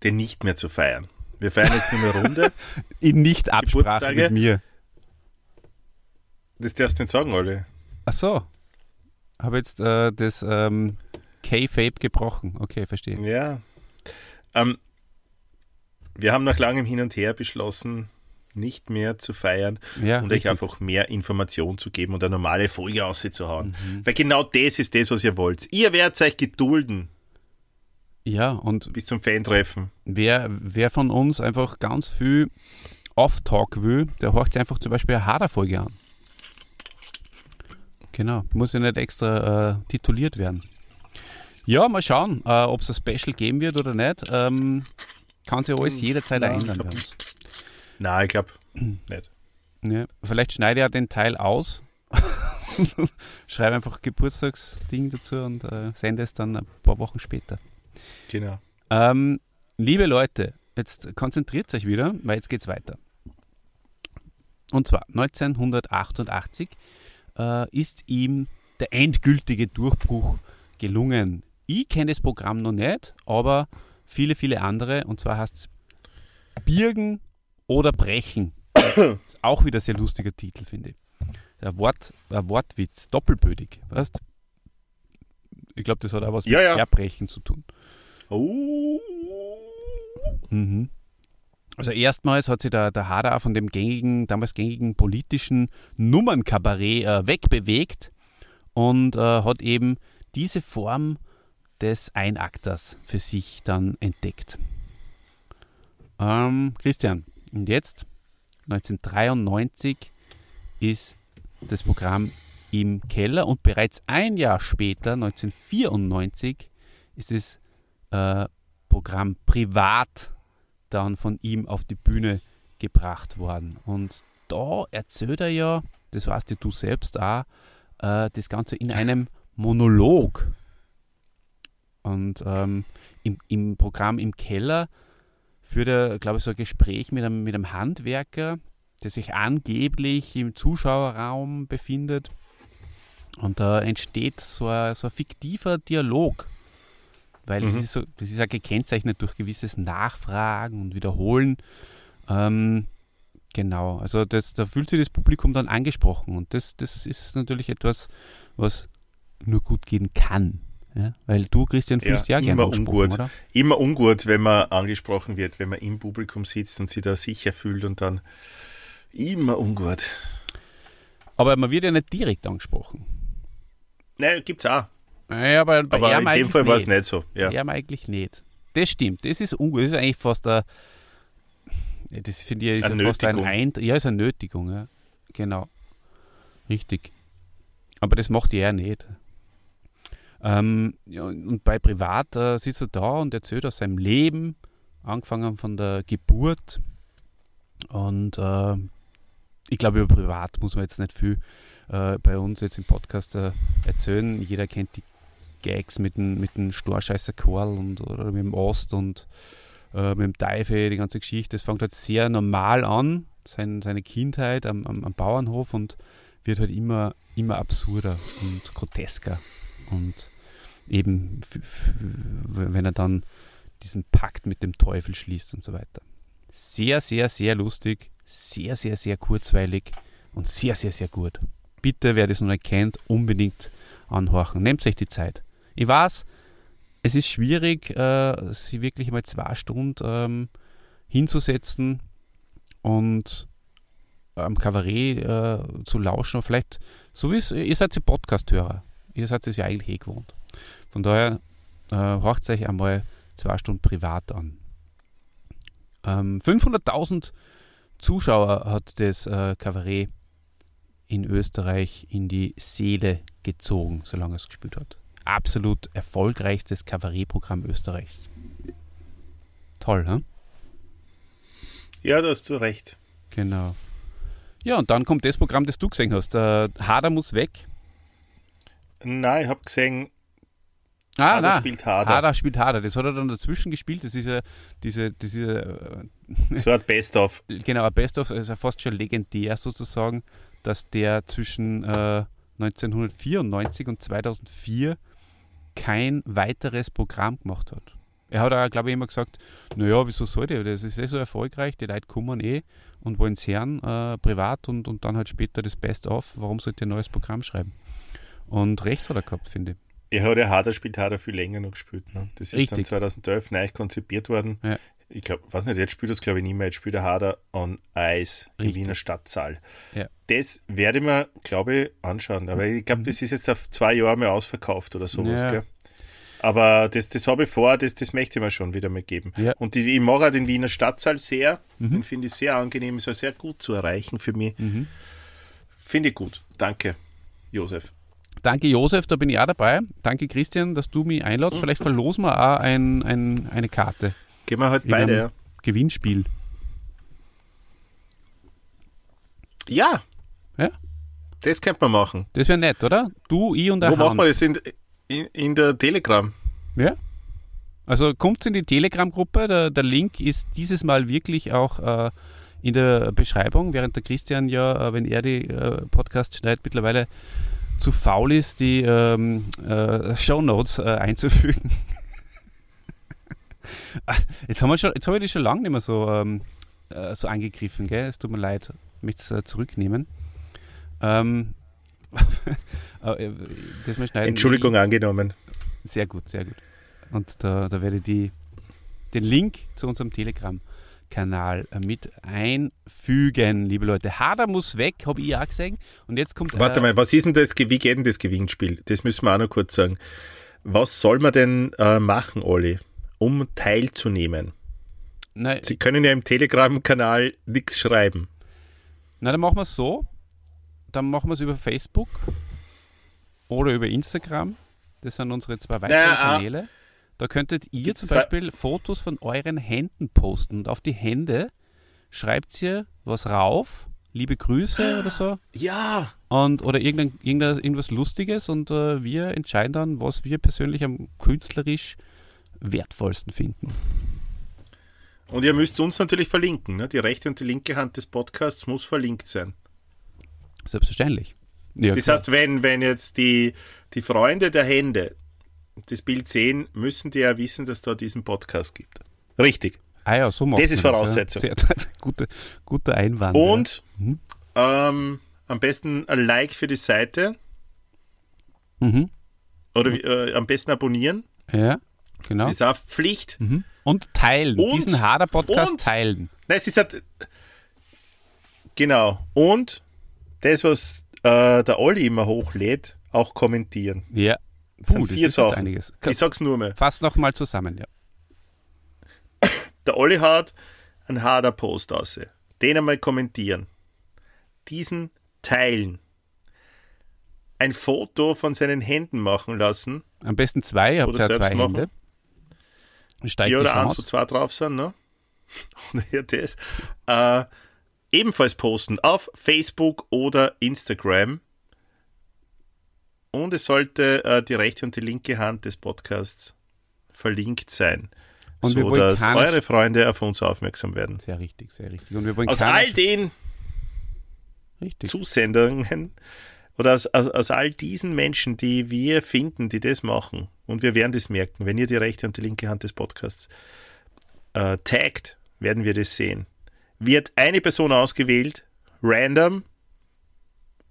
den nicht mehr zu feiern. Wir feiern jetzt nur eine Runde. In nicht Absprache mit mir. Das darfst du nicht sagen, alle. Ach so. Habe jetzt äh, das ähm, K-Fape gebrochen. Okay, verstehe. Ja. Ähm, wir haben nach langem Hin und Her beschlossen, nicht mehr zu feiern ja, und richtig. euch einfach mehr Information zu geben und eine normale Folge auszuhauen. Mhm. Weil genau das ist das, was ihr wollt. Ihr werdet euch gedulden. Ja, und bis zum Fan-Treffen. Wer, wer von uns einfach ganz viel Off-Talk will, der horcht sich einfach zum Beispiel eine Hader-Folge an. Genau, muss ja nicht extra äh, tituliert werden. Ja, mal schauen, äh, ob es ein Special geben wird oder nicht. Ähm, kann sich alles jederzeit Nein, ändern uns. Nein, ich glaube nicht. Ja, vielleicht schneide ich ja den Teil aus. Schreibe einfach Geburtstagsding dazu und äh, sende es dann ein paar Wochen später. Genau. Ähm, liebe Leute, jetzt konzentriert euch wieder, weil jetzt geht es weiter. Und zwar 1988 äh, ist ihm der endgültige Durchbruch gelungen. Ich kenne das Programm noch nicht, aber viele, viele andere. Und zwar heißt es Birgen oder Brechen. ist auch wieder ein sehr lustiger Titel, finde ich. Der, Wort, der Wortwitz, doppelbödig, weißt Ich glaube, das hat auch was ja, mit ja. Erbrechen zu tun. Oh. Mhm. Also erstmals hat sich der, der Hader von dem gängigen, damals gängigen politischen Nummernkabarett äh, wegbewegt und äh, hat eben diese Form des Einakters für sich dann entdeckt. Ähm, Christian, und jetzt, 1993, ist das Programm im Keller und bereits ein Jahr später, 1994, ist das äh, Programm privat dann von ihm auf die Bühne gebracht worden. Und da erzählt er ja, das weißt du selbst auch, äh, das Ganze in einem Monolog. Und ähm, im, im Programm im Keller führt er, glaube ich, so ein Gespräch mit einem, mit einem Handwerker, der sich angeblich im Zuschauerraum befindet. Und da entsteht so ein, so ein fiktiver Dialog. Weil mhm. das, ist so, das ist ja gekennzeichnet durch gewisses Nachfragen und Wiederholen. Ähm, genau, also das, da fühlt sich das Publikum dann angesprochen. Und das, das ist natürlich etwas, was nur gut gehen kann. Ja? Weil du, Christian, fühlst ja, ja gerne ungut. Oder? Immer ungut, wenn man angesprochen wird, wenn man im Publikum sitzt und sich da sicher fühlt und dann immer ungut. Aber man wird ja nicht direkt angesprochen. Nein, gibt's auch. Ja, aber, bei aber in dem Fall war es nicht so. Ja. Eigentlich nicht. Das stimmt. Das ist ungut. Das ist eigentlich fast ein. Das finde ich ist eine ja fast ein Eint Ja, ist eine Nötigung. Ja. Genau. Richtig. Aber das macht er nicht. Ähm, ja, und bei Privat äh, sitzt er da und erzählt aus seinem Leben, angefangen von der Geburt. Und äh, ich glaube, über Privat muss man jetzt nicht viel äh, bei uns jetzt im Podcast äh, erzählen. Jeder kennt die Gags mit dem, mit dem Storscheißer Karl und oder mit dem Ost und äh, mit dem Teufel, die ganze Geschichte. Das fängt halt sehr normal an, sein, seine Kindheit am, am, am Bauernhof und wird halt immer, immer absurder und grotesker. Und eben, wenn er dann diesen Pakt mit dem Teufel schließt und so weiter. Sehr, sehr, sehr lustig, sehr, sehr, sehr kurzweilig und sehr, sehr, sehr gut. Bitte, wer das noch nicht kennt, unbedingt anhorchen. Nehmt euch die Zeit. Ich weiß, es ist schwierig, äh, sie wirklich mal zwei Stunden ähm, hinzusetzen und am Kabarett äh, zu lauschen. Vielleicht, so wie es, ihr seid ja Podcast-Hörer. Ihr seid es ja eigentlich eh gewohnt. Von daher äh, horcht euch einmal zwei Stunden privat an. Ähm, 500.000 Zuschauer hat das äh, Kabarett in Österreich in die Seele gezogen, solange es gespielt hat absolut erfolgreichstes Kabarettprogramm Österreichs. Toll, ne? Ja, da hast du recht. Genau. Ja, und dann kommt das Programm, das du gesehen hast. Äh, Hader muss weg. Nein, ich habe gesehen, Ah, Hader spielt Hader. Hader spielt Hader. Das hat er dann dazwischen gespielt. Das ist ja diese, diese äh, so ein Best-of. Genau, ein Best-of, also fast schon legendär sozusagen, dass der zwischen äh, 1994 und 2004 kein weiteres Programm gemacht hat. Er hat auch, glaube ich, immer gesagt, naja, wieso soll der? Das ist eh so erfolgreich, die Leute kommen eh und wollen es hören, äh, privat und, und dann halt später das Best-of. Warum sollte er ein neues Programm schreiben? Und recht hat er gehabt, finde ich. Er hat ja Harder spielt Harder viel länger noch gespielt. Ne? Das ist Richtig. dann 2012 neu konzipiert worden. Ja. Ich glaube, weiß nicht, jetzt spielt das glaube ich nicht mehr. Jetzt spielt er Harder on Eis im Wiener Stadtsaal. Ja. Das werde ich mir, glaube ich, anschauen. Aber ich glaube, mhm. das ist jetzt auf zwei Jahre mal ausverkauft oder sowas. Ja. Aber das, das habe ich vor, das, das möchte ich mir schon wieder mal geben. Ja. Und die, ich mag auch den Wiener Stadtsaal sehr. Mhm. Den finde ich sehr angenehm, ist auch sehr gut zu erreichen für mich. Mhm. Finde ich gut. Danke, Josef. Danke, Josef, da bin ich auch dabei. Danke, Christian, dass du mich einladest. Vielleicht verlosen wir auch ein, ein, eine Karte. Gehen wir halt beide, ja. Gewinnspiel. Ja. Ja? Das könnte man machen. Das wäre nett, oder? Du, ich und der Wo Hand. machen wir das? In, in, in der Telegram. Ja. Also kommt in die Telegram-Gruppe. Der, der, Link ist dieses Mal wirklich auch äh, in der Beschreibung, während der Christian ja, äh, wenn er die äh, Podcast schneidet, mittlerweile zu faul ist, die ähm, äh, Show Notes äh, einzufügen. Jetzt haben wir schon, jetzt habe ich die schon lange nicht mehr so, ähm, äh, so angegriffen, gell? Es tut mir leid, es äh, zurücknehmen. Ähm, äh, das mal schneiden. Entschuldigung ich, angenommen. Sehr gut, sehr gut. Und da, da werde ich die, den Link zu unserem Telegram-Kanal äh, mit einfügen, liebe Leute. Hader muss weg, habe ich auch gesehen. Und jetzt kommt. Warte äh, mal, was ist denn das, wie geht denn das Gewinnspiel? Das müssen wir auch noch kurz sagen. Was soll man denn äh, machen, Olli? um teilzunehmen? Nein. Sie können ja im Telegram-Kanal nichts schreiben. Na, dann machen wir es so. Dann machen wir es über Facebook oder über Instagram. Das sind unsere zwei weiteren naja, Kanäle. Da könntet ihr zum Beispiel Fotos von euren Händen posten. Und auf die Hände schreibt ihr was rauf, liebe Grüße oder so. Ja, Und, oder irgendein, irgendein, irgendwas Lustiges und äh, wir entscheiden dann, was wir persönlich am künstlerisch wertvollsten finden. und ihr müsst uns natürlich verlinken. Ne? Die rechte und die linke Hand des Podcasts muss verlinkt sein. Selbstverständlich. Ja, Das klar. heißt, wenn, wenn jetzt die, die Freunde der Hände das Bild sehen, müssen die ja wissen, dass da diesen Podcast gibt. Richtig. ah ja, so das ist Voraussetzung. Ja. Sehr, guter, guter Einwand. Und Mhm. ähm, am besten ein Like für die Seite ja. Mhm. oder äh, am besten abonnieren. ja, genau. Das ist auch Pflicht. Mhm. Und teilen. Und- Diesen Hader-Podcast teilen. Nein, es ist halt. Genau. Und das, was äh, der Olli immer hochlädt, auch kommentieren. Ja. Das Puh, das vier ist jetzt Sachen. einiges. Ich sag's nur mal. Fass noch mal zusammen, ja. Der Olli hat einen Hader-Post aus. Den einmal kommentieren. Diesen teilen. Ein Foto von seinen Händen machen lassen. Am besten zwei, ihr habt Oder ja zwei machen. Hände. Steigt ja, oder eins, wo zwei drauf sind, ne? Oder das. Äh, ebenfalls posten auf Facebook oder Instagram. Und es sollte äh, die rechte und die linke Hand des Podcasts verlinkt sein. Und so dass eure Freunde auf uns aufmerksam werden. Sehr richtig, sehr richtig. Und wir wollen Aus all den richtig. Zusendungen oder aus, aus, aus all diesen Menschen, die wir finden, die das machen, und wir werden das merken, wenn ihr die rechte und die linke Hand des Podcasts äh, taggt, werden wir das sehen. Wird eine Person ausgewählt, random,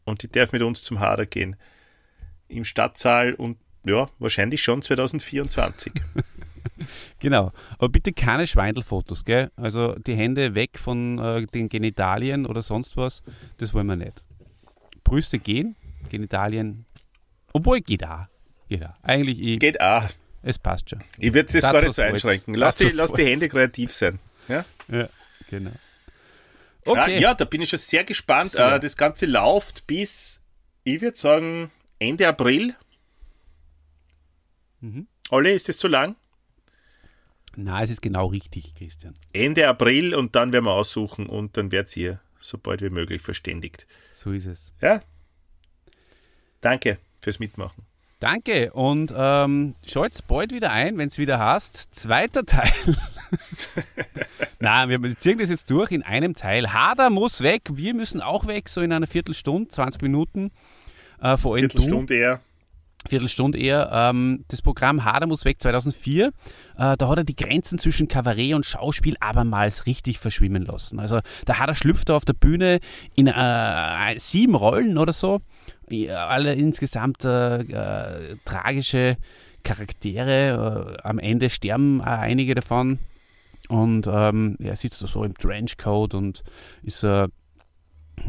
und die darf mit uns zum Hader gehen. Im Stadtsaal und ja, wahrscheinlich schon 2024. Genau. Aber bitte keine Schweindelfotos, gell? Also die Hände weg von äh, den Genitalien oder sonst was. Das wollen wir nicht. Brüste gehen, Genitalien. Obwohl, geht auch. Geht auch. Eigentlich, ich, Geht auch. es passt schon. Ich würde das Das gar nicht so einschränken. Lass die, lass die. Hände kreativ sein. Ja? Ja, genau. Ja, Okay. ja, da bin ich schon sehr gespannt. Sehr. Äh, das Ganze läuft bis, ich würde sagen, Ende April. Mhm. Olli, ist das zu lang? Na, es ist genau richtig, Christian. Ende April und dann werden wir aussuchen und dann werdet ihr so bald wie möglich verständigt. So ist es. Ja? Danke fürs Mitmachen. Danke und ähm, schalt's bald wieder ein, wenn es wieder hast. Zweiter Teil. Nein, wir wir ziehen das jetzt durch in einem Teil. Hader muss weg, wir müssen auch weg, so in einer Viertelstunde, 20 Minuten. Äh, vor allem du. Viertelstunde eher. Viertelstunde eher. Ähm, das Programm Hader muss weg 2004. Äh, da hat er die Grenzen zwischen Kabarett und Schauspiel abermals richtig verschwimmen lassen. Also der Hader schlüpft da auf der Bühne in äh, sieben Rollen oder so. Alle insgesamt äh, äh, tragische Charaktere. Äh, am Ende sterben auch einige davon. Und ähm, er sitzt da so im Trenchcoat und ist äh,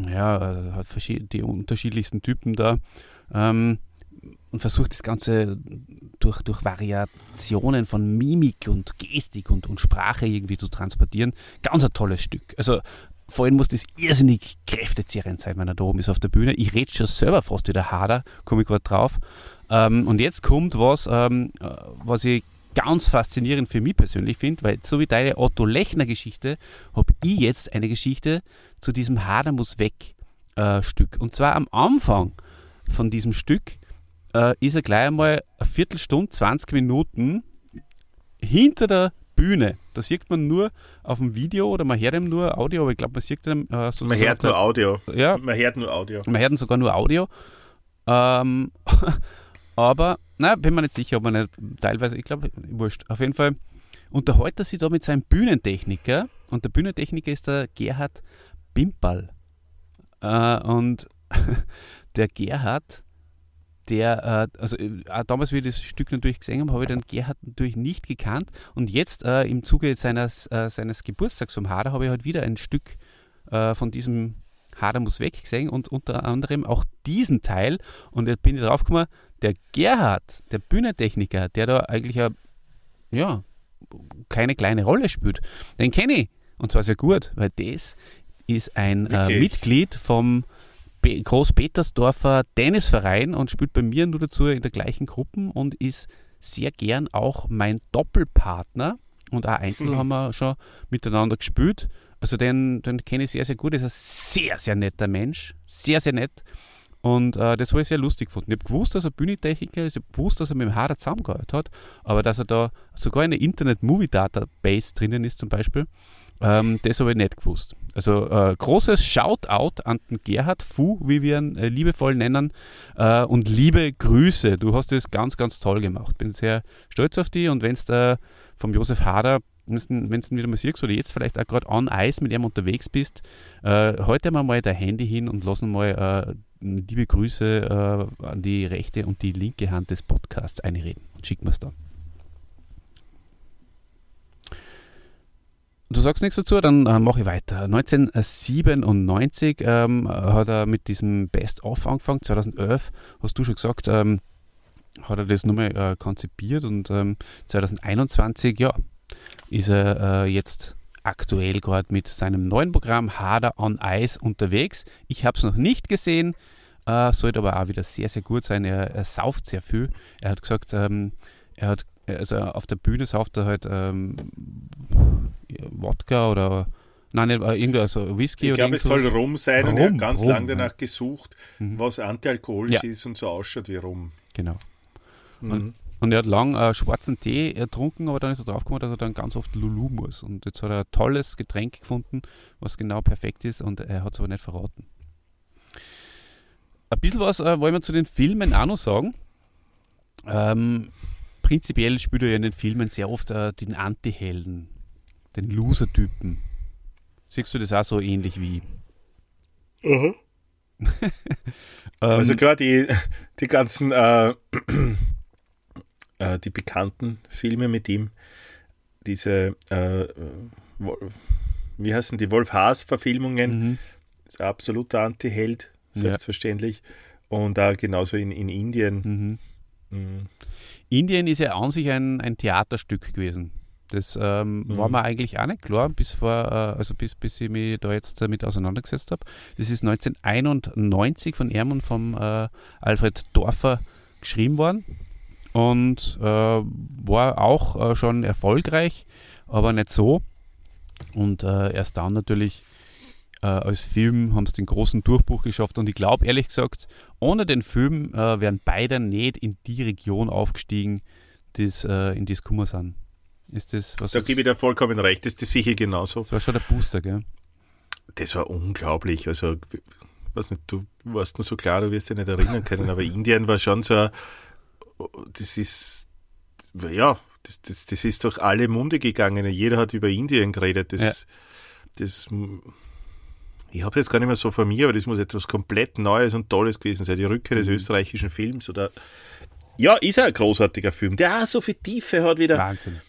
ja, äh, hat die unterschiedlichsten Typen da. Ähm, und versucht das Ganze durch, durch Variationen von Mimik und Gestik und, und Sprache irgendwie zu transportieren. Ganz ein tolles Stück. Also vor allem muss das irrsinnig kräftezehrend sein, wenn er da oben ist auf der Bühne. Ich rede schon selber fast wieder Hader, komme ich gerade drauf. Ähm, und jetzt kommt was, ähm, äh, was ich ganz faszinierend für mich persönlich finde, weil so wie deine Otto Lechner Geschichte, habe ich jetzt eine Geschichte zu diesem Hader muss weg äh, Stück. Und zwar am Anfang von diesem Stück äh, ist er gleich einmal eine Viertelstunde, 20 Minuten hinter der Bühne. Da sieht man nur auf dem Video oder man hört ihm nur Audio, aber ich glaube, man sieht ihm äh, sozusagen Man hört nur Audio. ja, Man hört nur Audio. man hört sogar nur Audio. Ähm, aber, na, bin mir nicht sicher, ob man nicht teilweise, ich glaube, wurscht. Auf jeden Fall unterhält er sich da mit seinem Bühnentechniker und der Bühnentechniker ist der Gerhard Bimperl. Äh, und der Gerhard, der, äh, also äh, damals, wie ich das Stück natürlich gesehen habe, habe ich den Gerhard natürlich nicht gekannt. Und jetzt äh, im Zuge seines, äh, seines Geburtstags vom Hader habe ich halt wieder ein Stück äh, von diesem Hader muss weg gesehen und unter anderem auch diesen Teil. Und jetzt bin ich drauf gekommen, der Gerhard, der Bühnentechniker, der da eigentlich ja, ja keine kleine Rolle spielt, den kenne ich. Und zwar sehr gut, weil das ist ein äh? Mitglied vom Be Großpetersdorfer Tennisverein und spielt bei mir nur dazu in der gleichen Gruppe und ist sehr gern auch mein Doppelpartner. Und auch einzeln Mhm. haben wir schon miteinander gespielt. Also den, den kenne ich sehr, sehr gut. Er ist ein sehr, sehr netter Mensch. Sehr, sehr nett. Und äh, das habe ich sehr lustig gefunden. Ich habe gewusst, dass er Bühnentechniker ist, ich habe gewusst, dass er mit dem Hader zusammengearbeitet hat, aber dass er da sogar eine Internet-Movie-Database drinnen ist zum Beispiel, ähm, das habe ich nicht gewusst. Also äh, großes Shoutout an den Gerhard Fu, wie wir ihn äh, liebevoll nennen, äh, und liebe Grüße. Du hast das ganz, ganz toll gemacht. Bin sehr stolz auf dich und wenn es da vom Josef Hader wenn du ihn wieder mal siehst oder jetzt vielleicht auch gerade on Eis mit ihm unterwegs bist, äh, heute mal mal dein Handy hin und lassen mal äh, liebe Grüße äh, an die rechte und die linke Hand des Podcasts einreden und schicken wir es dann. Du sagst nichts dazu, dann äh, mache ich weiter. 1997 ähm, hat er mit diesem Best-of angefangen, 2011 hast du schon gesagt, ähm, hat er das nochmal äh, konzipiert und ähm, 2021, ja, ist er äh, jetzt aktuell gerade mit seinem neuen Programm Harder on Ice unterwegs. Ich habe es noch nicht gesehen, äh, sollte aber auch wieder sehr, sehr gut sein. Er, er sauft sehr viel. Er hat gesagt, ähm, er hat, also auf der Bühne sauft er halt ähm, Wodka oder Nein, nicht, äh, irgendwie also Whisky ich glaube, es soll Rum sein Rum, und er hat ganz lange danach gesucht, mhm. was antialkoholisch ja. ist und so ausschaut wie Rum. Genau. Mhm. Und, und, er hat lang äh, schwarzen Tee ertrunken, aber dann ist er draufgekommen, dass er dann ganz oft Lulu muss. Und jetzt hat er ein tolles Getränk gefunden, was genau perfekt ist und er hat es aber nicht verraten. Ein bisschen was äh, wollen wir zu den Filmen auch noch sagen. Ähm, prinzipiell spielt er ja in den Filmen sehr oft äh, den Anti-Helden, den Loser-Typen. Siehst du das auch so ähnlich wie? Mhm. also klar, die, die ganzen äh, äh, die bekannten Filme mit ihm, diese äh, wie heißen die Wolf-Haas-Verfilmungen, mhm. absoluter Anti-Held selbstverständlich. Ja. Und da genauso in, in Indien. Mhm. Mhm. Indien ist ja an sich ein, ein Theaterstück gewesen. Das ähm, mhm. war mir eigentlich auch nicht klar, bis vor, äh, also bis, bis ich mich da jetzt damit auseinandergesetzt habe. Das ist 1991 von ihm und vom äh, Alfred Dorfer geschrieben worden und äh, war auch äh, schon erfolgreich, aber nicht so. Und äh, erst dann natürlich äh, als Film haben sie den großen Durchbruch geschafft. Und ich glaube, ehrlich gesagt, ohne den Film äh, wären beide nicht in die Region aufgestiegen, die's, äh, in die es gekommen sind. Ist das, was da gebe ich dir vollkommen recht, das ist sicher genauso. Das war schon der Booster, gell? Das war unglaublich. Also, weiß nicht, du warst nur so klar, du wirst dich nicht erinnern können, aber Indien war schon so, das ist, ja, das, das, das ist durch alle Munde gegangen. Jeder hat über Indien geredet. Das, ja. das ich habe jetzt gar nicht mehr so von mir, aber das muss etwas komplett Neues und Tolles gewesen sein, die Rückkehr des mhm. österreichischen Films oder ja, ist ein großartiger Film, der auch so viel Tiefe hat wieder. Wahnsinn.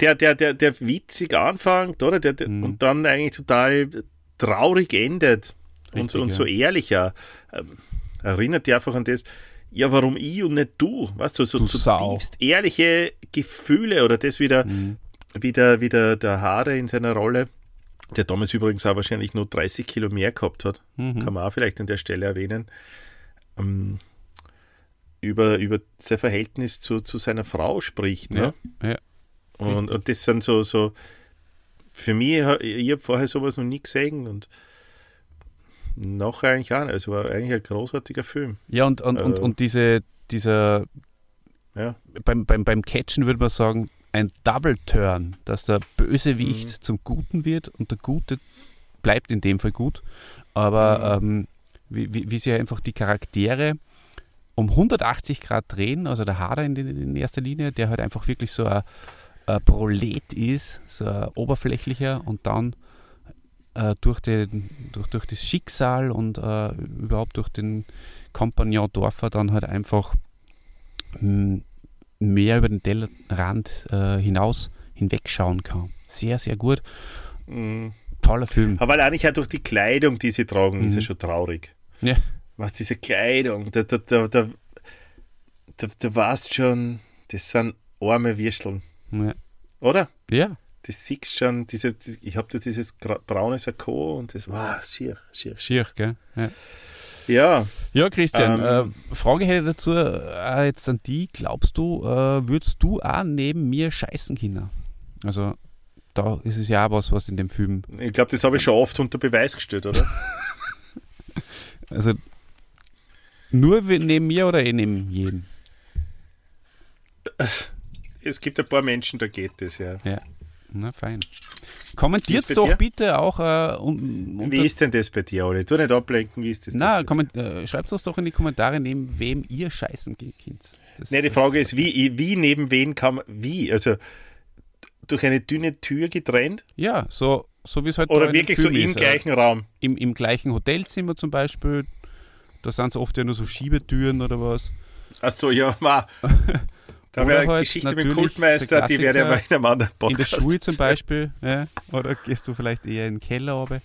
Der, der, der, der witzig anfängt, oder? Der, der mhm. Und dann eigentlich total traurig endet Richtig, und, so, und ja. so ehrlicher. Ähm, erinnert dich einfach an das, ja, warum ich und nicht du? Weißt du, so du zutiefst ehrliche Gefühle oder das wieder, mhm. wieder, wieder der Haare in seiner Rolle der damals übrigens auch wahrscheinlich nur 30 Kilo mehr gehabt hat, mhm. kann man auch vielleicht an der Stelle erwähnen, ähm, über, über sein Verhältnis zu, zu seiner Frau spricht. Ne? Ja, ja. Und, und das sind so, so für mich, ich habe vorher sowas noch nie gesehen und nachher eigentlich auch. Also war eigentlich ein großartiger Film. Ja, und, und, äh, und, und diese, dieser, ja. beim, beim, beim Catchen würde man sagen, ein Double Turn, dass der Bösewicht mhm. zum Guten wird und der Gute bleibt in dem Fall gut. Aber mhm. ähm, wie, wie, wie sie einfach die Charaktere um 180 Grad drehen, also der Hader in, in erster Linie, der halt einfach wirklich so ein, ein Prolet ist, so ein oberflächlicher und dann äh, durch, den, durch, durch das Schicksal und äh, überhaupt durch den Kompagnon Dorfer dann halt einfach mh, hm, mehr über den Tellerrand äh, hinaus hinwegschauen kann. Sehr, sehr gut. Mhm. Toller Film. Aber eigentlich auch durch die Kleidung, die sie tragen, mhm. ist es schon traurig. Ja. Was diese Kleidung, da, da, da, da, da, da warst schon, das sind arme Würsteln. Ja. Oder? Ja. Das siehst schon, diese, ich habe da dieses braune Sakko und das war wow, schier, schier. Schier, gell? Ja. Ja. Ja, Christian, ähm, äh, Frage hätte ich dazu äh, jetzt an die. Glaubst du, äh, würdest du auch neben mir scheißen können? Also da ist es ja auch was, was in dem Film. Ich glaube, das habe ich schon oft unter Beweis gestellt, oder? Also nur neben mir oder eh neben jedem? es gibt ein paar Menschen, da geht das, ja. Ja. Na fein. Kommentiert doch dir? bitte auch äh, un, unter, Wie ist denn das bei dir, Oli? Tu nicht ablenken, wie ist das? Na, äh, schreibt uns doch in die Kommentare, neben wem ihr scheißen geht, Kind. Das, Nee, die Frage ist, wie, wie neben wen kann man, wie? Also durch eine dünne Tür getrennt Ja, so, so wie es halt da oder wirklich so im ist, äh, gleichen Raum? im, im gleichen Hotelzimmer zum Beispiel. Da sind es oft ja nur so Schiebetüren oder was. Achso, ja, ma. Da wäre eine halt Geschichte mit dem Kultmeister, die wäre ja Klassiker bei einem anderen In Podcast. der Schule zum Beispiel. Ja. Oder gehst du vielleicht eher in den Keller runter,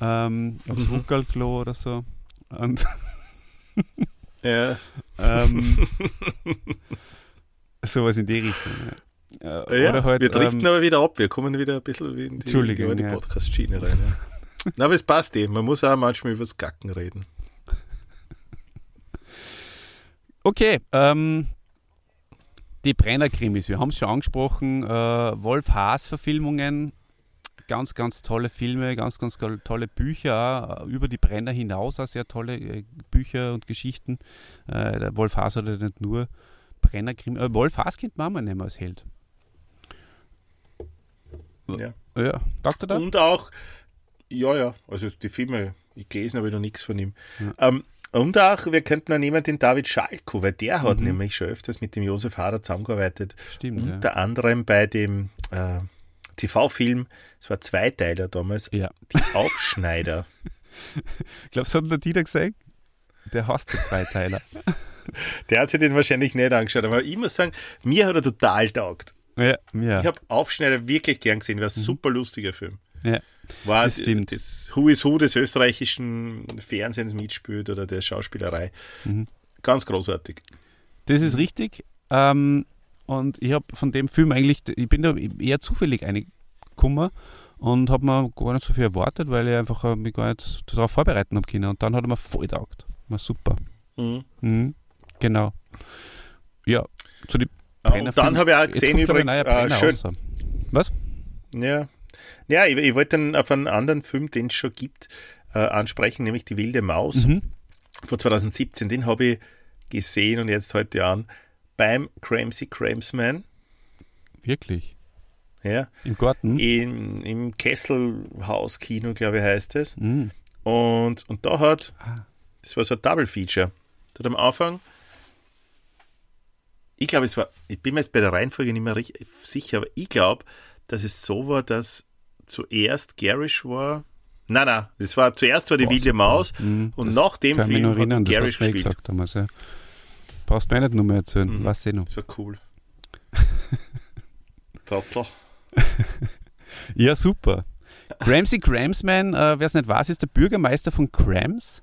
ähm, aufs Mhm. Huckerlklo oder so. Und Ja, ähm, sowas in die Richtung. Ja. Äh, ja halt, wir driften ähm, aber wieder ab. Wir kommen wieder ein bisschen wie in die, in die. Podcast-Schiene rein. Ja. Na, aber es passt eben. Man muss auch manchmal über das Gacken reden. Okay, ähm, die Brenner-Krimis, wir haben es schon angesprochen. Äh, Wolf Haas-Verfilmungen, ganz, ganz tolle Filme, ganz, ganz tolle Bücher, äh, über die Brenner hinaus auch sehr tolle äh, Bücher und Geschichten. Äh, der Wolf Haas hat ja nicht nur Brenner-Krimis, äh, Wolf Haas kennt man auch mal nehmen als Held. Ja. Ja, er da? Und auch, ja, ja, also die Filme, ich gelesen habe ich noch nichts von ihm. Ja. Ähm, und auch, wir könnten auch nehmen den David Schalko, weil der hat Mhm. nämlich schon öfters mit dem Josef Hader zusammengearbeitet. Stimmt, ja. Unter anderem bei dem äh, TV-Film, es war Zweiteiler damals, ja. Die Aufschneider. Glaubst du, hat der Dieter gesagt? Der hasst die Zweiteiler. Der hat sich den wahrscheinlich nicht angeschaut, aber ich muss sagen, mir hat er total taugt. ja, ja. Ich habe Aufschneider wirklich gern gesehen, war ein super lustiger Film. Ja. War Das stimmt. das Who is Who des österreichischen Fernsehens mitspielt oder der Schauspielerei. Mhm. Ganz großartig. Das ist richtig. Ähm, und ich habe von dem Film eigentlich, ich bin da eher zufällig eingekommen und habe mir gar nicht so viel erwartet, weil ich einfach äh, mich gar nicht darauf vorbereiten habe können. Und dann hat er mir voll taugt. War super. Mhm. Mhm. Genau. Ja, zu Ja, Brenner und dann habe ich auch gesehen übrigens, äh, schön, raus. Was? Ja, ja ich, ich wollte dann auf einen anderen Film, den es schon gibt, äh, ansprechen, nämlich Die wilde Maus Mhm. von 2017. Den habe ich gesehen und jetzt heute an beim Cramsy Cramsman. Wirklich? Ja, Im Garten? in, im Kesselhaus-Kino, glaube ich, heißt es. Mhm. Und, und da hat, Ah. das war so ein Double-Feature. Da hat am Anfang, ich glaube, es war, ich bin mir jetzt bei der Reihenfolge nicht mehr richtig sicher, aber ich glaube, dass es so war, dass zuerst Garish war. Nein, nein, das war zuerst war die Boah, wilde. Maus Mhm. und Das nach dem Film erinnern, hat das Garish du mir gespielt. gesagt damals, ja. Brauchst du mir nicht nur mehr erzählen, Mhm. du noch. Das war cool. Trottel. Ja, super. Gramsci Gramsman, äh, wer es nicht weiß, ist der Bürgermeister von Grams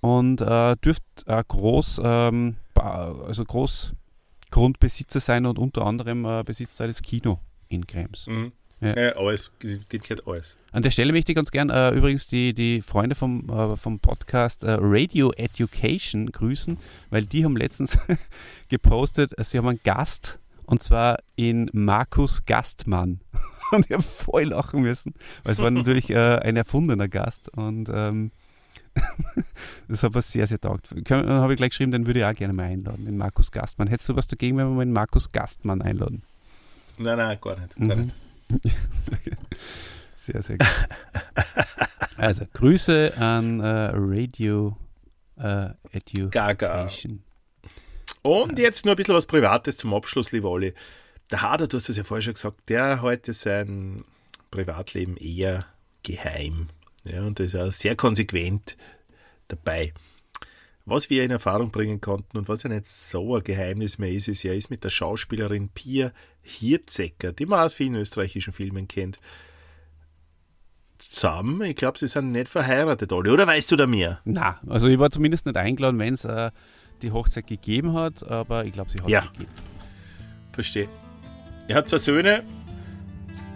und äh, dürfte äh, groß, ähm, also Großgrundbesitzer sein und unter anderem äh, besitzt er das Kino in Grams. Mhm. Ja. Ja. alles, dem gehört alles. An der Stelle möchte ich ganz gern äh, übrigens die, die Freunde vom, äh, vom Podcast äh, Radio Education grüßen, weil die haben letztens gepostet, äh, sie haben einen Gast und zwar in Markus Gastmann. Und ich habe voll lachen müssen, weil es war natürlich äh, ein erfundener Gast und ähm, das hat was sehr, sehr taugt. Dann habe ich gleich geschrieben, den würde ich auch gerne mal einladen, den Markus Gastmann. Hättest du was dagegen, wenn wir mal den Markus Gastmann einladen? Nein, nein, gar nicht. Gar Mhm. nicht. Sehr, sehr gut. Also, Grüße an äh, Radio äh, Education. Gaga. Und jetzt nur ein bisschen was Privates zum Abschluss, lieber Olli. Der Hader, du hast es ja vorher schon gesagt, der hat heute sein Privatleben eher geheim. Ja, und da ist er sehr konsequent dabei. Was wir in Erfahrung bringen konnten und was ja nicht so ein Geheimnis mehr ist, ist, er ist mit der Schauspielerin Pia Hirzecker, die man aus vielen österreichischen Filmen kennt, zusammen. Ich glaube, sie sind nicht verheiratet, Olli. Oder weißt du da mehr? Na, also ich war zumindest nicht eingeladen, wenn es äh, die Hochzeit gegeben hat, aber ich glaube, sie hat Ja. es gegeben. Verstehe. Er hat zwei Söhne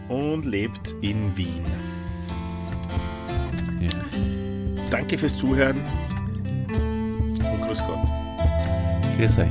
und lebt in Wien. Ja. Danke fürs Zuhören und grüß Gott. Grüß euch.